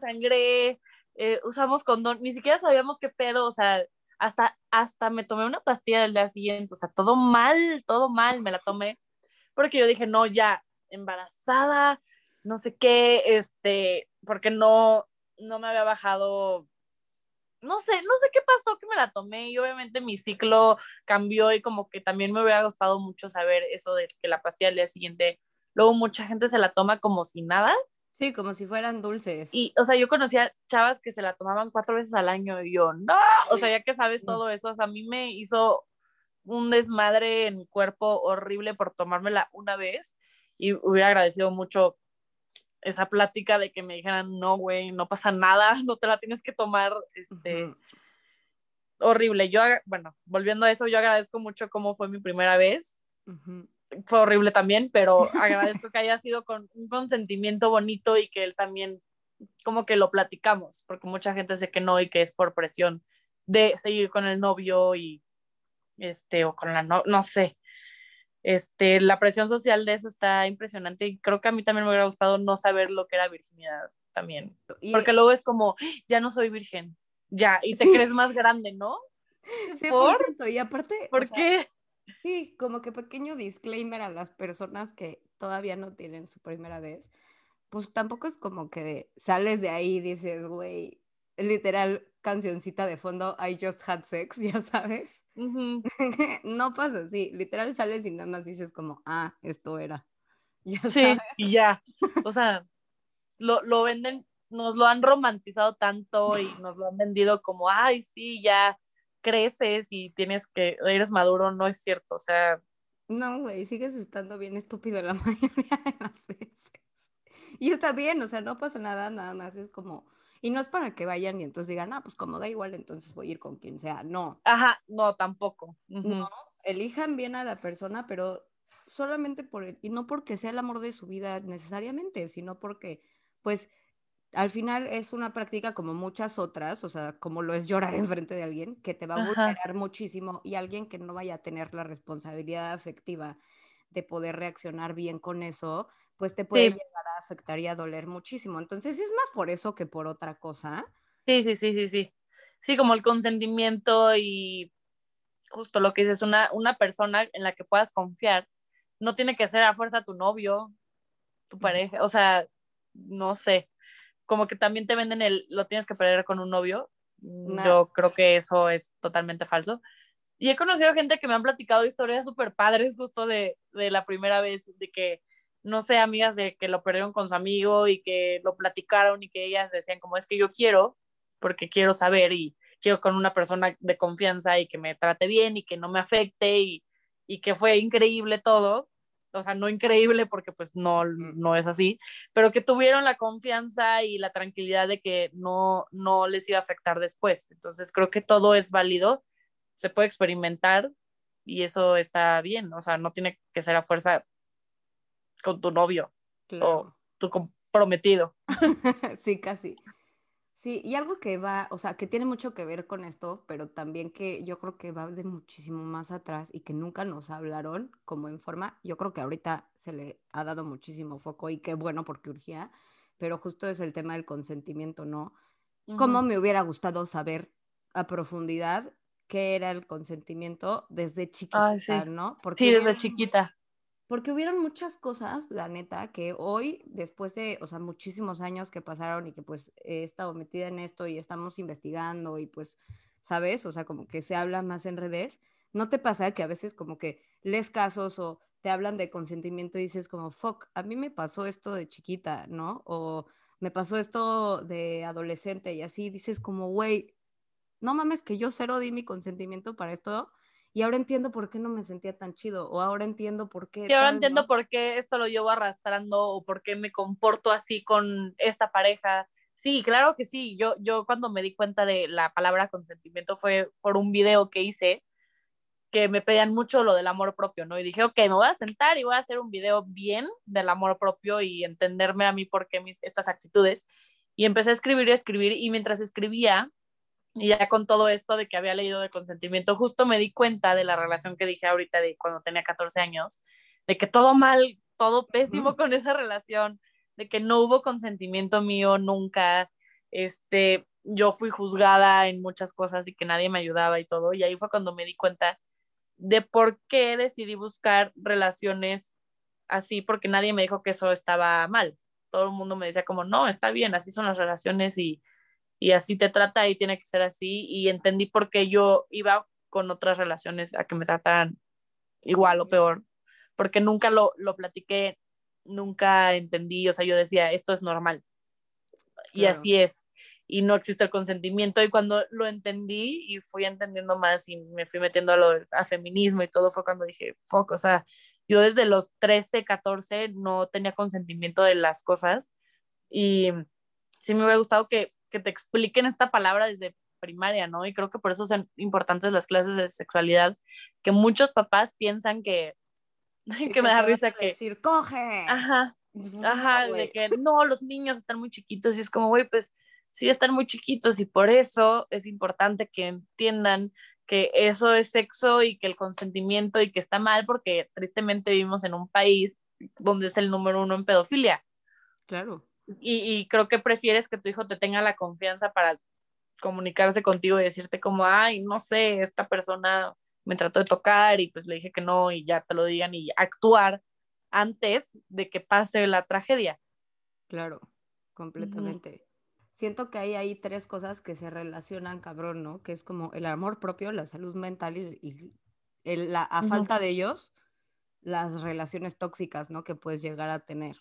sangré, eh, usamos condón, ni siquiera sabíamos qué pedo, o sea, hasta, hasta me tomé una pastilla el día siguiente, o sea, todo mal, todo mal, me la tomé, porque yo dije, no, ya, embarazada, no sé qué, este, porque no, no me había bajado, no sé, no sé qué pasó que me la tomé y obviamente mi ciclo cambió y como que también me hubiera gustado mucho saber eso de que la pastilla al día siguiente, luego mucha gente se la toma como si nada. Sí, como si fueran dulces. Y, o sea, yo conocía chavas que se la tomaban cuatro veces al año y yo, no, o sea, ya que sabes todo eso, o sea, a mí me hizo un desmadre en mi cuerpo horrible por tomármela una vez y hubiera agradecido mucho esa plática de que me dijeran, no, güey, no pasa nada, no te la tienes que tomar, este, horrible. Yo, bueno, volviendo a eso, yo agradezco mucho cómo fue mi primera vez. Fue horrible también, pero agradezco que haya sido con un consentimiento bonito y que él también, como que lo platicamos, porque mucha gente dice que no y que es por presión de seguir con el novio y, este, o con la, no, no sé este, la presión social de eso está impresionante y creo que a mí también me hubiera gustado no saber lo que era virginidad también, porque luego es como, ya no soy virgen, ya, y te crees más grande, ¿no? Sí, ¿Por? y aparte, ¿por qué? sí, como que pequeño disclaimer a las personas que todavía no tienen su primera vez, pues tampoco es como que sales de ahí y dices, güey, literal, cancioncita de fondo, I just had sex, ya sabes. no pasa así, literal sales y nada más dices como, ah, esto era. Ya sí, y ya. O sea, lo, lo venden, nos lo han romantizado tanto y nos lo han vendido como, ay, sí, ya creces y tienes que, eres maduro, no es cierto, o sea. No, güey, sigues estando bien estúpido la mayoría de las veces. Y está bien, o sea, no pasa nada, nada más es como, y no es para que vayan y entonces digan, ah, pues como da igual, entonces voy a ir con quien sea. No. Ajá, no, tampoco. No, elijan bien a la persona, pero solamente por el, y no porque sea el amor de su vida necesariamente, sino porque, pues, al final es una práctica como muchas otras, o sea, como lo es llorar enfrente de alguien, que te va a vulnerar muchísimo y alguien que no vaya a tener la responsabilidad afectiva de poder reaccionar bien con eso, pues te puede llegar a afectar y a doler muchísimo. Entonces, es más por eso que por otra cosa. Sí, sí, sí, sí, sí. Sí, como el consentimiento y justo lo que dices, una, una persona en la que puedas confiar. No tiene que ser a fuerza tu novio, tu pareja, o sea, no sé, como que también te venden el, lo tienes que perder con un novio. Yo creo que eso es totalmente falso. Y he conocido gente que me han platicado historias súper padres justo de, de la primera vez, de que, no sé, amigas de que lo perdieron con su amigo y que lo platicaron y que ellas decían como es que yo quiero, porque quiero saber y quiero con una persona de confianza y que me trate bien y que no me afecte y, y que fue increíble todo o sea, no increíble porque pues no, no es así, pero que tuvieron la confianza y la tranquilidad de que no, no les iba a afectar después. Entonces creo que todo es válido, se puede experimentar y eso está bien, o sea, no tiene que ser a fuerza con tu novio o tu comprometido. sí, casi. Sí, y algo que va, o sea, que tiene mucho que ver con esto, pero también que yo creo que va de muchísimo más atrás y que nunca nos hablaron como en forma, yo creo que ahorita se le ha dado muchísimo foco y qué bueno porque urgía, pero justo es el tema del consentimiento, ¿no? ¿Cómo me hubiera gustado saber a profundidad qué era el consentimiento desde chiquita, ¿no? Porque sí, desde chiquita porque hubieron muchas cosas, la neta, que hoy, después de, o sea, muchísimos años que pasaron y que pues he estado metida en esto y estamos investigando y pues, ¿sabes? O sea, como que se habla más en redes. ¿No te pasa que a veces como que lees casos o te hablan de consentimiento y dices como, fuck, a mí me pasó esto de chiquita, ¿no? O me pasó esto de adolescente y así dices como, güey, no mames que yo cero di mi consentimiento para esto y ahora entiendo por qué no me sentía tan chido, o ahora entiendo por qué. Y ahora entiendo por qué esto lo llevo arrastrando, o por qué me comporto así con esta pareja. Sí, claro que sí. Yo, yo cuando me di cuenta de la palabra consentimiento fue por un video que hice que me pedían mucho lo del amor propio, ¿no? Y dije, ok, me voy a sentar y voy a hacer un video bien del amor propio y entenderme a mí por qué mis, estas actitudes. Y empecé a escribir y a escribir y mientras escribía, y ya con todo esto de que había leído de consentimiento, justo me di cuenta de la relación que dije ahorita de cuando tenía 14 años, de que todo mal, todo pésimo con esa relación, de que no hubo consentimiento mío nunca, este, yo fui juzgada en muchas cosas y que nadie me ayudaba y todo, y ahí fue cuando me di cuenta de por qué decidí buscar relaciones así, porque nadie me dijo que eso estaba mal. Todo el mundo me decía como, no, está bien, así son las relaciones y y así te trata y tiene que ser así y entendí por qué yo iba con otras relaciones a que me trataran igual o peor, porque nunca lo, lo platiqué, nunca entendí, o sea, yo decía, esto es normal y así es y no existe el consentimiento y cuando lo entendí y fui entendiendo más y me fui metiendo a lo a feminismo y todo fue cuando dije, fuck, o sea, yo desde los 13, 14 no tenía consentimiento de las cosas y sí me hubiera gustado que que te expliquen esta palabra desde primaria, ¿no? Y creo que por eso son importantes las clases de sexualidad, que muchos papás piensan que, que, me da risa que... Decir, coge. Ajá, ajá, de que no, los niños están muy chiquitos y es como, güey, pues sí están muy chiquitos y por eso es importante que entiendan que eso es sexo y que el consentimiento y que está mal porque tristemente vivimos en un país donde es el número uno en pedofilia. Claro y, creo que prefieres que tu hijo te tenga la confianza para comunicarse contigo y decirte como, ay, no sé, esta persona me trató de tocar y pues le dije que no y ya te lo digan y actuar antes de que pase la tragedia. Claro, completamente. Siento que hay ahí tres cosas que se relacionan, cabrón, ¿no? Que es como el amor propio, la salud mental y, la, a falta de ellos, las relaciones tóxicas, ¿no? Que puedes llegar a tener.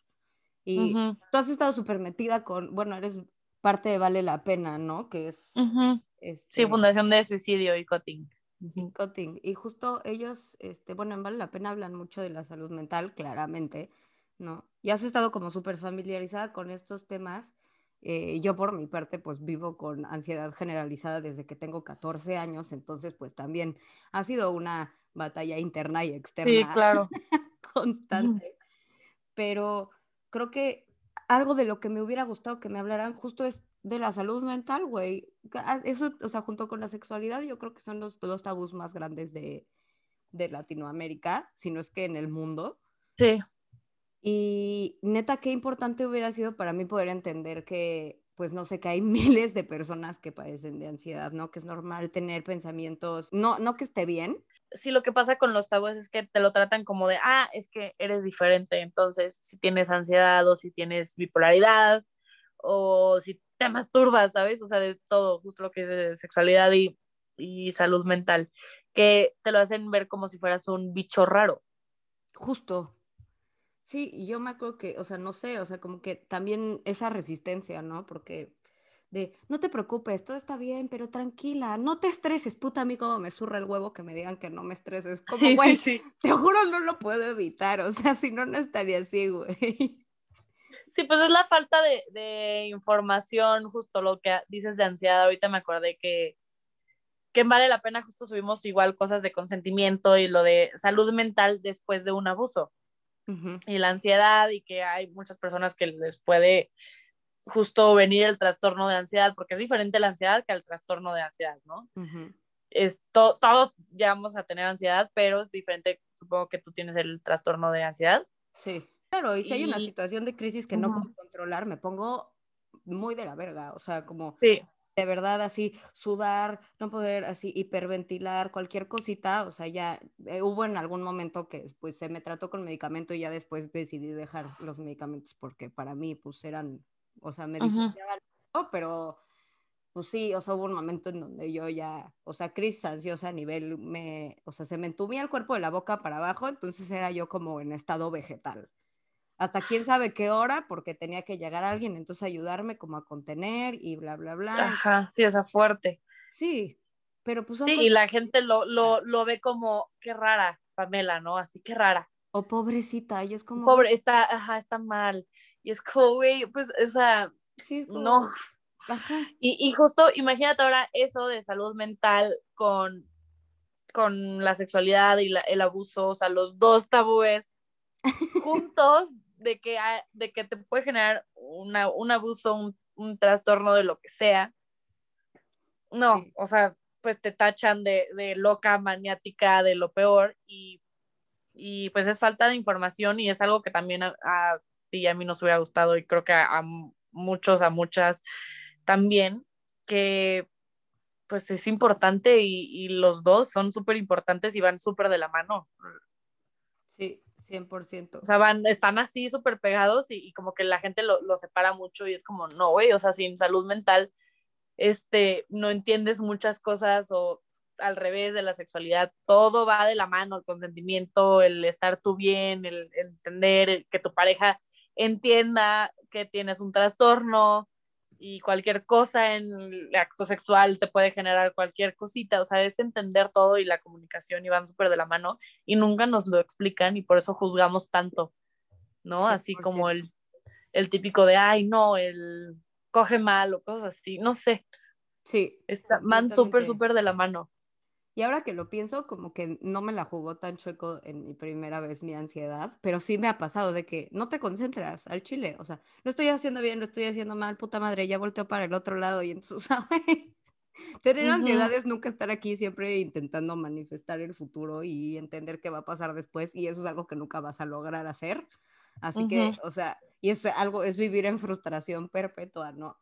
Y tú has estado súper metida con, bueno, eres parte de Vale la Pena, ¿no? Que es... este, sí, Fundación de Suicidio y Cotting. Y Cotting. Y justo ellos, este, bueno, en Vale la Pena hablan mucho de la salud mental, claramente, ¿no? Y has estado como súper familiarizada con estos temas. Eh, yo por mi parte, pues vivo con ansiedad generalizada desde que tengo 14 años, entonces pues también ha sido una batalla interna y externa sí, claro. constante. Pero creo que algo de lo que me hubiera gustado que me hablaran justo es de la salud mental, güey. Ah, eso, o sea, junto con la sexualidad, yo creo que son los dos tabús más grandes de, de Latinoamérica, si no es que en el mundo. Sí. Y neta, qué importante hubiera sido para mí poder entender que, pues no sé, que hay miles de personas que padecen de ansiedad, ¿no? Que es normal tener pensamientos, no, no que esté bien, sí lo que pasa con los tabúes es que te lo tratan como de, ah, es que eres diferente, entonces si tienes ansiedad o si tienes bipolaridad o si te masturbas, ¿sabes? O sea, de todo, justo lo que es sexualidad y, y salud mental, que te lo hacen ver como si fueras un bicho raro. Justo. Sí, yo me acuerdo que, o sea, no sé, o sea, como que también esa resistencia, ¿no? Porque de no te preocupes, todo está bien, pero tranquila, no te estreses, puta, a mí como me surra el huevo que me digan que no me estreses, como, güey, te juro no lo puedo evitar, o sea, si no, no estaría así, güey. Sí, pues es la falta de, de, información, justo lo que dices de ansiedad, ahorita me acordé que, que vale la pena, justo subimos igual cosas de consentimiento y lo de salud mental después de un abuso. Y la ansiedad y que hay muchas personas que les puede justo venir el trastorno de ansiedad, porque es diferente la ansiedad que el trastorno de ansiedad, ¿no? todos llegamos a tener ansiedad, pero es diferente, supongo que tú tienes el trastorno de ansiedad. Sí, claro, y si hay una situación de crisis que no puedo controlar, me pongo muy de la verga, o sea, como sí. de verdad así, sudar, no poder así hiperventilar, cualquier cosita, o sea, ya eh, hubo en algún momento que pues se me trató con medicamento y ya después decidí dejar los medicamentos porque para mí pues eran o sea, me disociaba, pero pues sí, o sea, hubo un momento en donde yo ya, o sea, crisis ansiosa a nivel, me, o sea, se me entumía el cuerpo de la boca para abajo, entonces era yo como en estado vegetal. Hasta quién sabe qué hora, porque tenía que llegar alguien, entonces ayudarme como a contener y bla, bla, bla. Ajá, sí, o sea, fuerte. Sí, pero pues... Sí, y la gente lo, lo, lo ve como, qué rara, Pamela, ¿no? Así, qué rara. O pobrecita, y es como... Pobre, está, ajá, está mal. Y es como, güey, pues, o sea, sí, no. Y, y, justo, imagínate ahora eso de salud mental con, con la sexualidad y el abuso, o sea, los dos tabúes juntos de que, de que te puede generar una, un abuso, un, un, trastorno de lo que sea. No, o sea, pues te tachan de, de loca, maniática, de lo peor y, y, pues es falta de información y es algo que también a, a y a mí nos hubiera gustado y creo que a, muchos, a muchas también, que pues es importante y, los dos son súper importantes y van súper de la mano. Sí, 100%. O sea, van, están así súper pegados y, como que la gente lo, lo separa mucho y es como, no, güey, o sea, sin salud mental, este, no entiendes muchas cosas o al revés de la sexualidad, todo va de la mano, el consentimiento, el estar tú bien, el, el entender que tu pareja entienda que tienes un trastorno y cualquier cosa en el acto sexual te puede generar cualquier cosita, o sea, es entender todo y la comunicación y van súper de la mano y nunca nos lo explican y por eso juzgamos tanto, ¿no? Así como el, el típico de, ay, no, el coge mal o cosas así, no sé. Sí. Está, van súper, súper de la mano. Y ahora que lo pienso, como que no me la jugó tan chueco en mi primera vez mi ansiedad, pero sí me ha pasado de que no te concentras al chile, o sea, lo estoy haciendo bien, lo estoy haciendo mal, puta madre, ya volteo para el otro lado y entonces, ¿sabes? Tener ansiedad es nunca estar aquí siempre intentando manifestar el futuro y entender qué va a pasar después y eso es algo que nunca vas a lograr hacer. Así que, o sea, y eso es algo, es vivir en frustración perpetua, ¿no?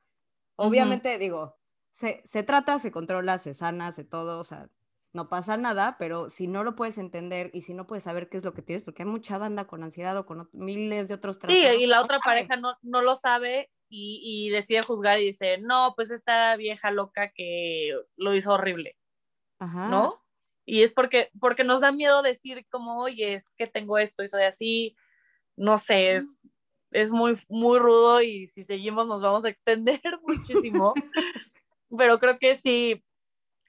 Obviamente, digo, se, se trata, se controla, se sana, se todo, o sea, no pasa nada, pero si no lo puedes entender y si no puedes saber qué es lo que tienes, porque hay mucha banda con ansiedad o con miles de otros trastornos. Sí, y la otra pareja no, no lo sabe y, y, decide juzgar y dice, no, pues esta vieja loca que lo hizo horrible, Ajá. ¿no? Y es porque, porque nos da miedo decir como, oye, es que tengo esto y soy así, no sé, es, es muy, muy rudo y si seguimos nos vamos a extender muchísimo, pero creo que sí,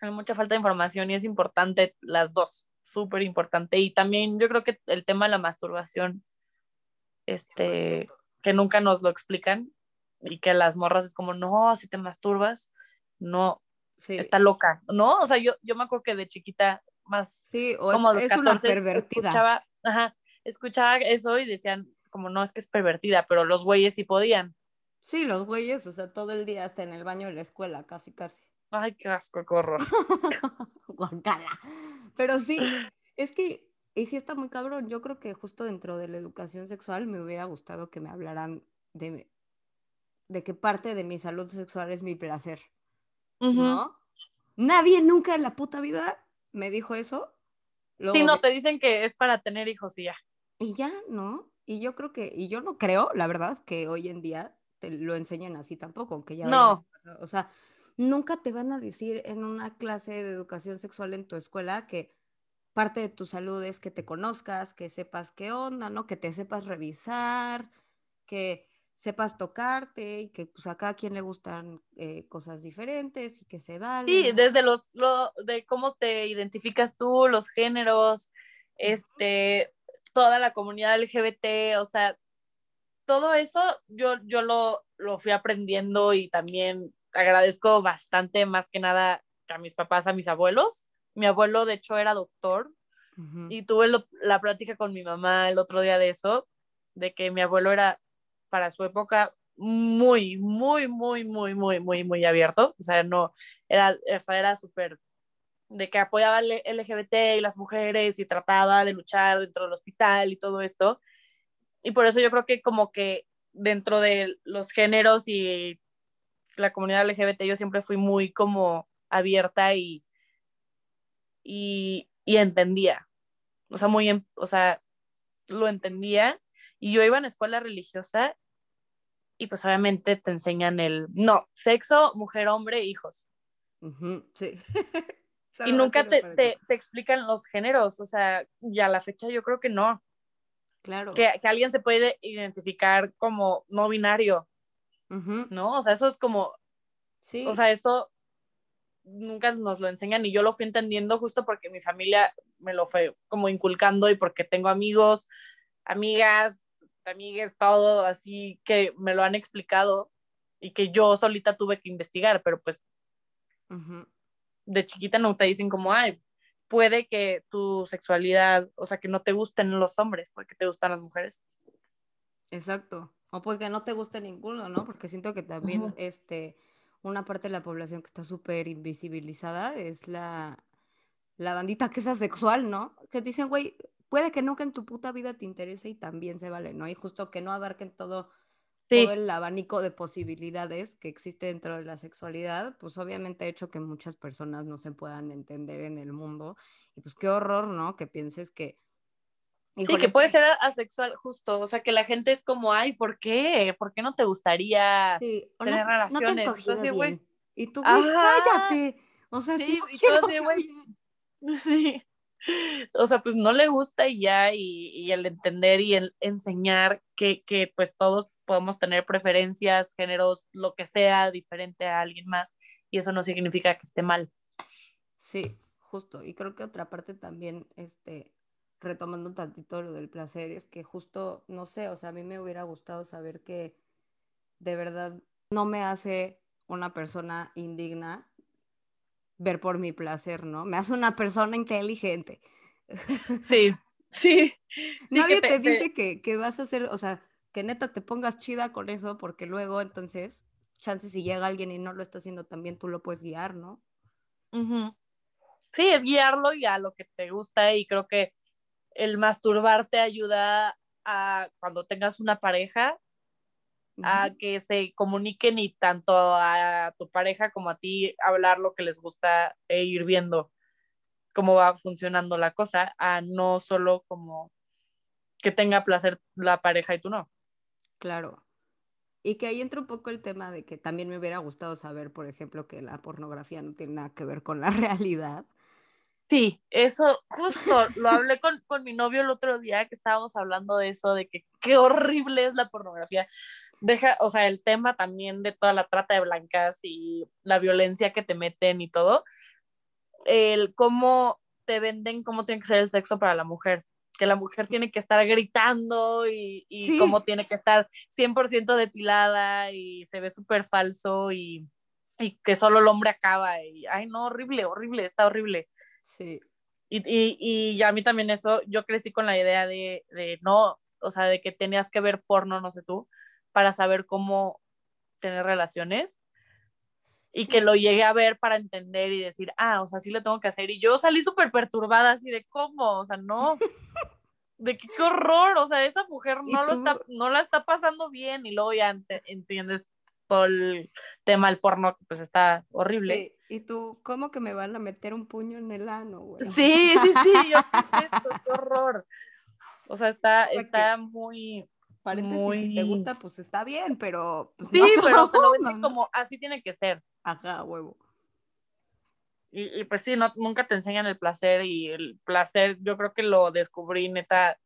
hay mucha falta de información y es importante las dos, súper importante. Y también yo creo que el tema de la masturbación, este, que nunca nos lo explican y que las morras es como, no, si te masturbas, no, está loca, ¿no? O sea, yo, yo me acuerdo que de chiquita más sí, o como es, una pervertida. Escuchaba, ajá, escuchaba eso y decían, como no es que es pervertida, pero los güeyes sí podían. Sí, los güeyes, o sea, todo el día hasta en el baño de la escuela, casi, casi. Ay, qué asco, qué horror. Guacala. Pero sí, es que, y sí está muy cabrón. Yo creo que justo dentro de la educación sexual me hubiera gustado que me hablaran de, de que parte de mi salud sexual es mi placer. ¿No? Nadie nunca en la puta vida me dijo eso. sí, no, te dicen que es para tener hijos y ya. Y ya, ¿no? Y yo creo que, y yo no creo, la verdad, que hoy en día te lo enseñen así tampoco, aunque ya... No. O sea, nunca te van a decir en una clase de educación sexual en tu escuela que parte de tu salud es que te conozcas, que sepas qué onda, ¿no? Que te sepas revisar, que sepas tocarte y que pues a cada quien le gustan eh, cosas diferentes y que se vale. Sí, desde los, lo, de cómo te identificas tú, los géneros, este, toda la comunidad LGBT, o sea, todo eso yo, yo lo, lo fui aprendiendo y también agradezco bastante más que nada a mis papás, a mis abuelos. Mi abuelo, de hecho, era doctor y tuve la plática con mi mamá el otro día de eso, de que mi abuelo era para su época muy, muy, muy, muy, muy, muy, muy abierto. O sea, no, era, o era súper de que apoyaba el LGBT y las mujeres y trataba de luchar dentro del hospital y todo esto. Y por eso yo creo que como que dentro de los géneros y la comunidad LGBT yo siempre fui muy como abierta y, y, entendía. O sea, muy, o sea, lo entendía. Y yo iba en escuela religiosa y pues obviamente te enseñan el, no, sexo, mujer, hombre, hijos. sí. y nunca te, te, te, explican los géneros, o sea, ya a la fecha yo creo que no. Claro. Que, que alguien se puede identificar como no binario, ¿no? O sea, eso es como, sí. o sea, eso nunca nos lo enseñan y yo lo fui entendiendo justo porque mi familia me lo fue como inculcando y porque tengo amigos, amigas, amigues, todo así que me lo han explicado y que yo solita tuve que investigar, pero pues de chiquita no te dicen como, ay, puede que tu sexualidad, o sea, que no te gusten los hombres, porque te gustan las mujeres. Exacto. O porque no te guste ninguno, ¿no? Porque siento que también este, una parte de la población que está súper invisibilizada es la, la bandita que es asexual, ¿no? Que dicen, güey, puede que nunca en tu puta vida te interese y también se vale, ¿no? Y justo que no abarquen todo, todo el abanico de posibilidades que existe dentro de la sexualidad, pues obviamente ha hecho que muchas personas no se puedan entender en el mundo. Y pues qué horror, ¿no? Que pienses que sí, que puede ser asexual, justo. O sea, que la gente es como, ay, ¿por qué? ¿Por qué no te gustaría tener relaciones? Y tú, cállate. O sea, sí, Sí. O sea, pues no le gusta y ya, y, y el entender y el enseñar que, que, pues todos podemos tener preferencias, géneros, lo que sea diferente a alguien más, y eso no significa que esté mal. Sí, justo. Y creo que otra parte también, este, retomando un tantito lo del placer, es que justo, no sé, o sea, a mí me hubiera gustado saber que de verdad no me hace una persona indigna ver por mi placer, ¿no? Me hace una persona inteligente. Sí, sí. Nadie te, dice Que, que, vas a hacer, o sea, que neta te pongas chida con eso, porque luego entonces, chances si llega alguien y no lo está haciendo también, tú lo puedes guiar, ¿no? Sí, es guiarlo y a lo que te gusta y creo que el masturbarte ayuda a cuando tengas una pareja a que se comuniquen y tanto a tu pareja como a ti hablar lo que les gusta e ir viendo cómo va funcionando la cosa, a no solo como que tenga placer la pareja y tú no. Claro. Y que ahí entra un poco el tema de que también me hubiera gustado saber, por ejemplo, que la pornografía no tiene nada que ver con la realidad. Sí, eso justo lo hablé con, con, mi novio el otro día que estábamos hablando de eso, de que qué horrible es la pornografía. Deja, o sea, el tema también de toda la trata de blancas y la violencia que te meten y todo, el cómo te venden cómo tiene que ser el sexo para la mujer, que la mujer tiene que estar gritando y, y cómo tiene que estar 100% depilada y se ve súper falso y, y que solo el hombre acaba y, ay no, horrible, horrible, está horrible. Sí. Y, y, y a mí también eso, yo crecí con la idea de, de no, o sea, de que tenías que ver porno, no sé tú, para saber cómo tener relaciones. Y que lo llegué a ver para entender y decir, ah, o sea, sí lo tengo que hacer. Y yo salí súper perturbada, así de cómo, o sea, no, de qué, qué horror, o sea, esa mujer no, lo está, no la está pasando bien. Y luego ya entiendes todo el tema del porno, pues está horrible. Sí. Y tú, ¿cómo que me van a meter un puño en el ano, güey? Sí, sí, sí, yo qué, qué horror. O sea, está, está muy, muy... si te gusta, pues está bien, pero... Pues, sí, pero te lo venden como, así tiene que ser. Ajá, huevo. Y, y, pues sí, no, nunca te enseñan el placer y el placer yo creo que lo descubrí neta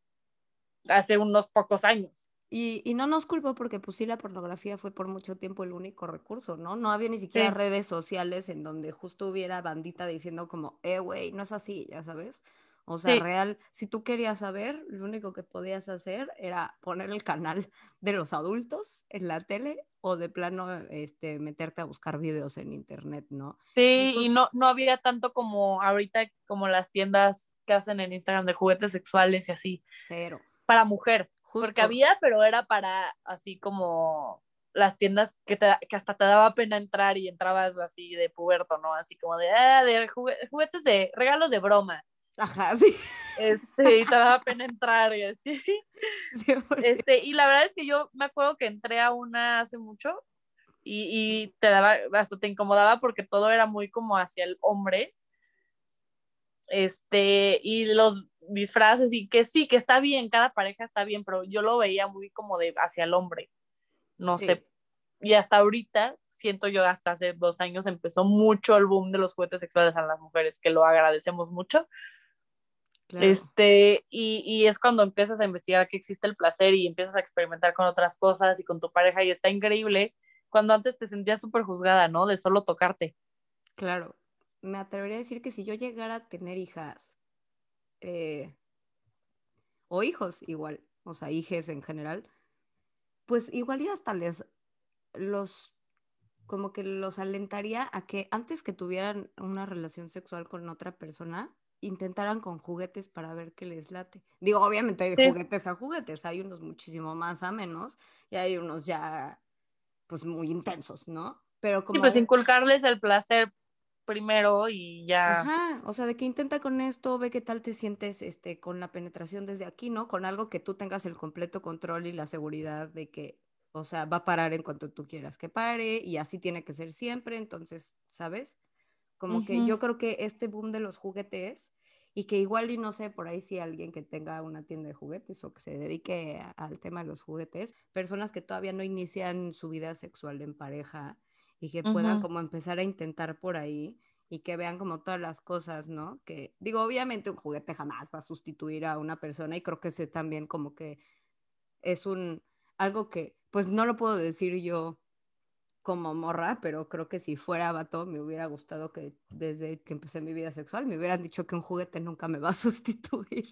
hace unos pocos años. Y, y, no nos culpo porque pues sí la pornografía fue por mucho tiempo el único recurso, ¿no? No había ni siquiera sí. redes sociales en donde justo hubiera bandita diciendo como, eh, güey, no es así, ya sabes. O sea, sí. real, si tú querías saber, lo único que podías hacer era poner el canal de los adultos en la tele o de plano este, meterte a buscar videos en internet, ¿no? Sí, y, y no, no había tanto como ahorita, como las tiendas que hacen en Instagram de juguetes sexuales y así. Cero. Para mujer. Justo. Porque había, pero era para así como las tiendas que, te, que, hasta te daba pena entrar y entrabas así de puberto, ¿no? Así como de, ah, de juguetes de regalos de broma. Ajá, sí. Este, y te daba pena entrar y así. Sí, este, y la verdad es que yo me acuerdo que entré a una hace mucho y, y te daba, hasta te incomodaba porque todo era muy como hacia el hombre. Este, y los disfraces y que sí, que está bien, cada pareja está bien, pero yo lo veía muy como de hacia el hombre. No sí. sé. Y hasta ahorita, siento yo, hasta hace dos años empezó mucho el boom de los juguetes sexuales a las mujeres, que lo agradecemos mucho. Claro. Este, y, y, es cuando empiezas a investigar que existe el placer y empiezas a experimentar con otras cosas y con tu pareja y está increíble cuando antes te sentías súper juzgada, ¿no? De solo tocarte. Claro, me atrevería a decir que si yo llegara a tener hijas, eh, o hijos igual, o sea, hijes en general, pues igual y hasta les los como que los alentaría a que antes que tuvieran una relación sexual con otra persona, intentaran con juguetes para ver qué les late. Digo, obviamente hay sí. juguetes a juguetes, hay unos muchísimo más a menos y hay unos ya pues muy intensos, ¿no? Pero como... Sí, pues inculcarles el placer primero y ya. Ajá, o sea, de que intenta con esto, ve qué tal te sientes este, con la penetración desde aquí, ¿no? Con algo que tú tengas el completo control y la seguridad de que, o sea, va a parar en cuanto tú quieras que pare y así tiene que ser siempre, entonces, ¿sabes? Como uh -huh. que yo creo que este boom de los juguetes y que igual y no sé por ahí si alguien que tenga una tienda de juguetes o que se dedique a, al tema de los juguetes, personas que todavía no inician su vida sexual en pareja y que puedan uh -huh. como empezar a intentar por ahí y que vean como todas las cosas, ¿no? Que digo, obviamente un juguete jamás va a sustituir a una persona y creo que ese también como que es un algo que pues no lo puedo decir yo como morra, pero creo que si fuera vato me hubiera gustado que desde que empecé mi vida sexual me hubieran dicho que un juguete nunca me va a sustituir.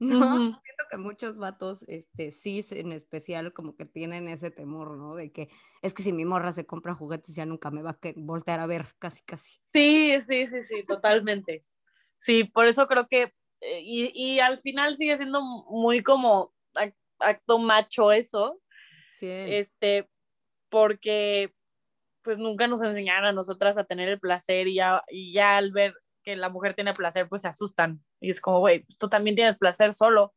No, uh -huh. siento que muchos vatos, este, sí, en especial, como que tienen ese temor, ¿no? De que es que si mi morra se compra juguetes ya nunca me va a voltear a ver, casi, casi. Sí, sí, sí, sí, totalmente. Sí, por eso creo que, eh, y, y al final sigue siendo muy como acto macho eso. Sí. Este, porque pues nunca nos enseñaron a nosotras a tener el placer y ya, y ya al ver que la mujer tiene placer, pues se asustan. Y es como, güey, pues tú también tienes placer solo.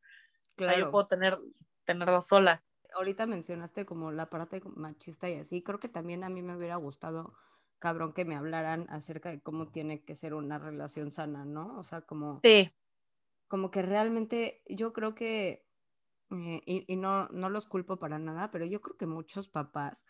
Claro. O sea, yo puedo tener, tenerlo sola. Ahorita mencionaste como la parte machista y así. Creo que también a mí me hubiera gustado, cabrón, que me hablaran acerca de cómo tiene que ser una relación sana, ¿no? O sea, como... Sí. Como que realmente yo creo que, eh, y, y no, no los culpo para nada, pero yo creo que muchos papás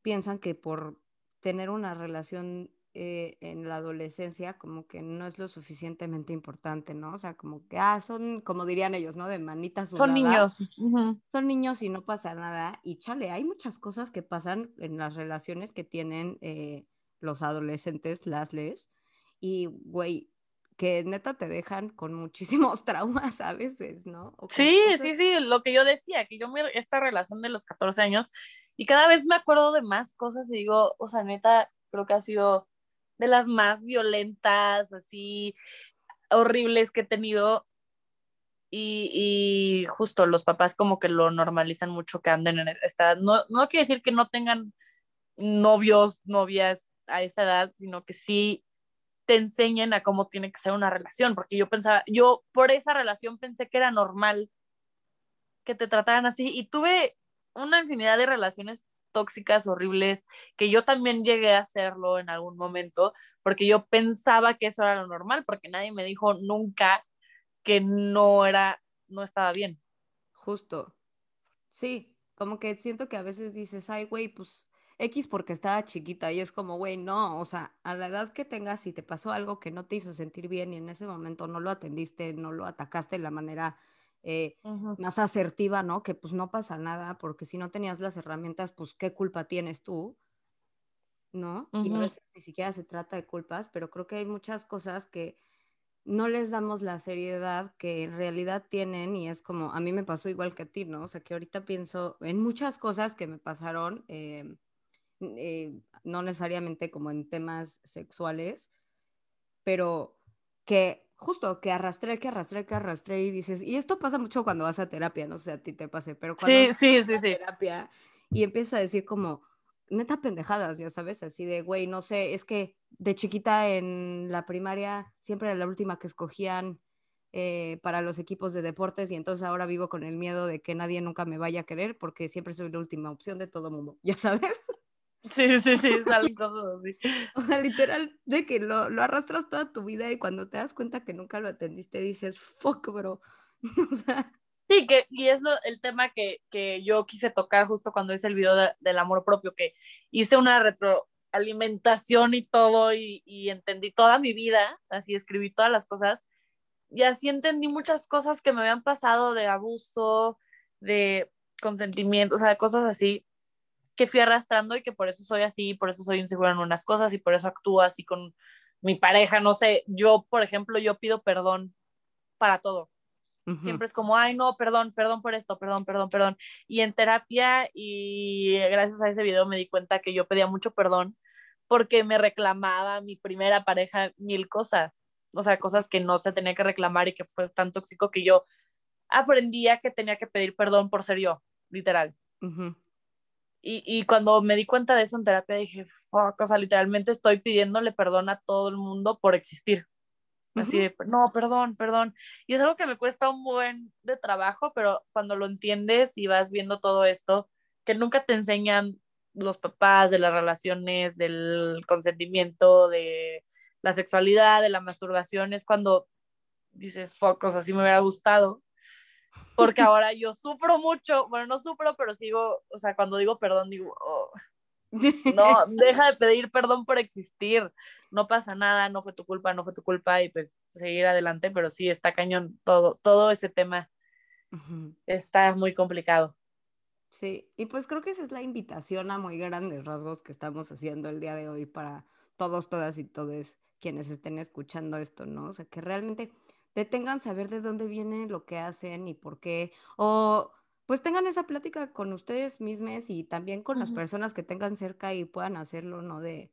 piensan que por tener una relación eh, en la adolescencia como que no es lo suficientemente importante, ¿no? O sea, como que, ah, son, como dirían ellos, ¿no? De manitas. Son niños. Uh -huh. Son niños y no pasa nada. Y chale, hay muchas cosas que pasan en las relaciones que tienen eh, los adolescentes, las les. Y, güey, que neta te dejan con muchísimos traumas a veces, ¿no? Sí, cosas... sí, sí, lo que yo decía, que yo me, esta relación de los 14 años, y cada vez me acuerdo de más cosas y digo, o sea, neta, creo que ha sido de las más violentas, así horribles que he tenido. y, justo los papás como que lo normalizan mucho que anden en esta. No, no quiere decir que no tengan novios, novias a esa edad, sino que sí te enseñen a cómo tiene que ser una relación, porque yo pensaba, yo por esa relación pensé que era normal que te trataran así y tuve una infinidad de relaciones tóxicas, horribles, que yo también llegué a hacerlo en algún momento, porque yo pensaba que eso era lo normal, porque nadie me dijo nunca que no era, no estaba bien. Justo. Sí, como que siento que a veces dices, ay, güey, pues X porque estaba chiquita y es como, güey, no, o sea, a la edad que tengas, y te pasó algo que no te hizo sentir bien y en ese momento no lo atendiste, no lo atacaste de la manera eh, más asertiva, ¿no? Que pues no pasa nada, porque si no tenías las herramientas, pues qué culpa tienes tú, ¿no? Y a veces ni siquiera se trata de culpas, pero creo que hay muchas cosas que no les damos la seriedad que en realidad tienen y es como, a mí me pasó igual que a ti, ¿no? O sea, que ahorita pienso en muchas cosas que me pasaron, eh, eh, no necesariamente como en temas sexuales, pero que justo que arrastré, que arrastré, que arrastré y dices, y esto pasa mucho cuando vas a terapia, no sé a ti te pase, pero cuando sí, vas sí, a sí, sí. terapia y empiezas a decir como, neta pendejadas, ya sabes, así de, güey, no sé, es que de chiquita en la primaria siempre era la última que escogían eh, para los equipos de deportes y entonces ahora vivo con el miedo de que nadie nunca me vaya a querer porque siempre soy la última opción de todo mundo, ya sabes. Sí, sí, sí, salen cosas así. O sea, literal, de que lo, lo, arrastras toda tu vida y cuando te das cuenta que nunca lo atendiste dices, fuck, bro. o sea, Sí, que, y es lo, el tema que, que, yo quise tocar justo cuando hice el video de, del amor propio, que hice una retroalimentación y todo, y, y, entendí toda mi vida, así escribí todas las cosas, y así entendí muchas cosas que me habían pasado de abuso, de consentimiento, o sea, cosas así que fui arrastrando y que por eso soy así, por eso soy insegura en unas cosas y por eso actúo así con mi pareja, no sé, yo, por ejemplo, yo pido perdón para todo Siempre es como, ay, no, perdón, perdón por esto, perdón, perdón, perdón. Y en terapia y gracias a ese video me di cuenta que yo pedía mucho perdón porque me reclamaba mi primera pareja mil cosas, o sea, cosas que no se tenía que reclamar y que fue tan tóxico que yo aprendía que tenía que pedir perdón por ser yo, literal. Y, y, cuando me di cuenta de eso en terapia dije, fuck, o sea, literalmente estoy pidiéndole perdón a todo el mundo por existir. Así de, no, perdón, perdón. Y es algo que me cuesta un buen de trabajo, pero cuando lo entiendes y vas viendo todo esto, que nunca te enseñan los papás de las relaciones, del consentimiento, de la sexualidad, de la masturbación, es cuando dices, focos, así me hubiera gustado. Porque ahora yo sufro mucho, bueno, no sufro, pero sigo, o sea, cuando digo perdón, digo, oh, no, deja de pedir perdón por existir no pasa nada, no fue tu culpa, no fue tu culpa y pues seguir adelante, pero sí está cañón todo, todo ese tema está muy complicado. Sí, y pues creo que esa es la invitación a muy grandes rasgos que estamos haciendo el día de hoy para todos, todas y todos quienes estén escuchando esto, ¿no? O sea, que realmente detengan saber de dónde viene lo que hacen y por qué, o pues tengan esa plática con ustedes mismos y también con las personas que tengan cerca y puedan hacerlo, ¿no? De,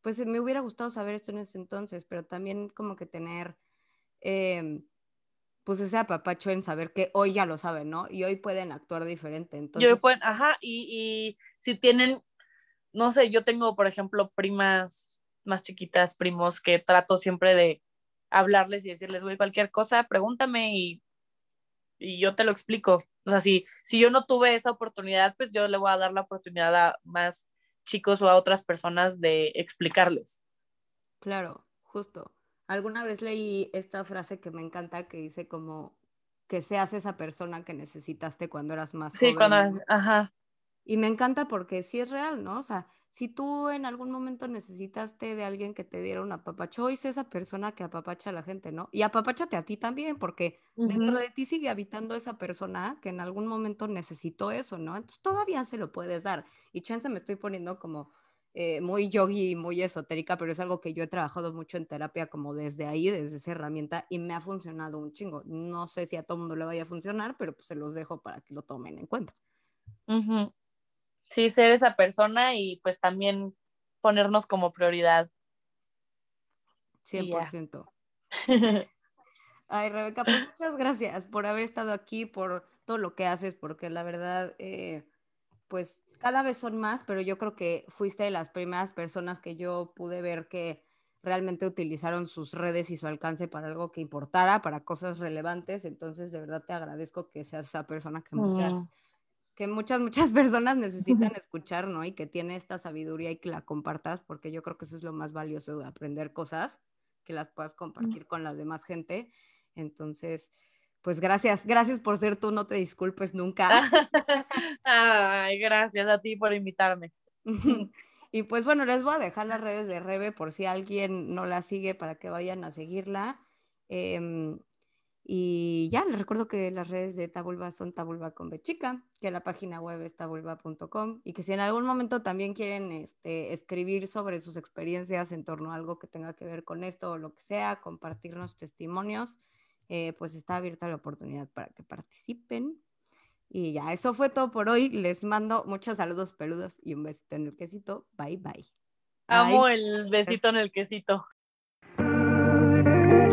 pues me hubiera gustado saber esto en ese entonces, pero también como que tener, eh, pues ese apapacho en saber que hoy ya lo saben, ¿no? Y hoy pueden actuar diferente. Entonces... Yo pueden, ajá, y, y si tienen, no sé, yo tengo, por ejemplo, primas más chiquitas, primos, que trato siempre de hablarles y decirles, güey, cualquier cosa, pregúntame y, y yo te lo explico. O sea, si, si yo no tuve esa oportunidad, pues yo le voy a dar la oportunidad a más chicos o a otras personas de explicarles. Claro, justo. Alguna vez leí esta frase que me encanta que dice como que seas esa persona que necesitaste cuando eras más sí, cuando ajá. Y me encanta porque sí es real, ¿no? O sea, si tú en algún momento necesitaste de alguien que te diera un apapacho, hoy es esa persona que apapacha a la gente, ¿no? Y apapáchate a ti también, porque dentro de ti sigue habitando esa persona que en algún momento necesitó eso, ¿no? Entonces todavía se lo puedes dar. Y chance me estoy poniendo como eh, muy yogi, muy esotérica, pero es algo que yo he trabajado mucho en terapia como desde ahí, desde esa herramienta, y me ha funcionado un chingo. No sé si a todo mundo le vaya a funcionar, pero pues se los dejo para que lo tomen en cuenta sí, ser esa persona y pues también ponernos como prioridad. 100%. Ay, Rebeca, pues muchas gracias por haber estado aquí, por todo lo que haces, porque la verdad, eh, pues cada vez son más, pero yo creo que fuiste de las primeras personas que yo pude ver que realmente utilizaron sus redes y su alcance para algo que importara, para cosas relevantes. Entonces, de verdad te agradezco que seas esa persona que muchas, Mm. Que muchas, muchas personas necesitan escuchar, ¿no? Y que tiene esta sabiduría y que la compartas, porque yo creo que eso es lo más valioso de aprender cosas, que las puedas compartir con las demás gente. Entonces, pues gracias, gracias por ser tú, no te disculpes nunca. Ay, gracias a ti por invitarme. y pues bueno, les voy a dejar las redes de Rebe por si alguien no la sigue para que vayan a seguirla. Em, y ya, les recuerdo que las redes de Tabulba son Tabulba con Bechica, que la página web es tabulba.com y que si en algún momento también quieren este, escribir sobre sus experiencias en torno a algo que tenga que ver con esto o lo que sea, compartirnos testimonios, eh, pues está abierta la oportunidad para que participen. Y ya, eso fue todo por hoy. Les mando muchos saludos peludos y un besito en el quesito. Bye, bye. Amo Bye. el besito en el quesito.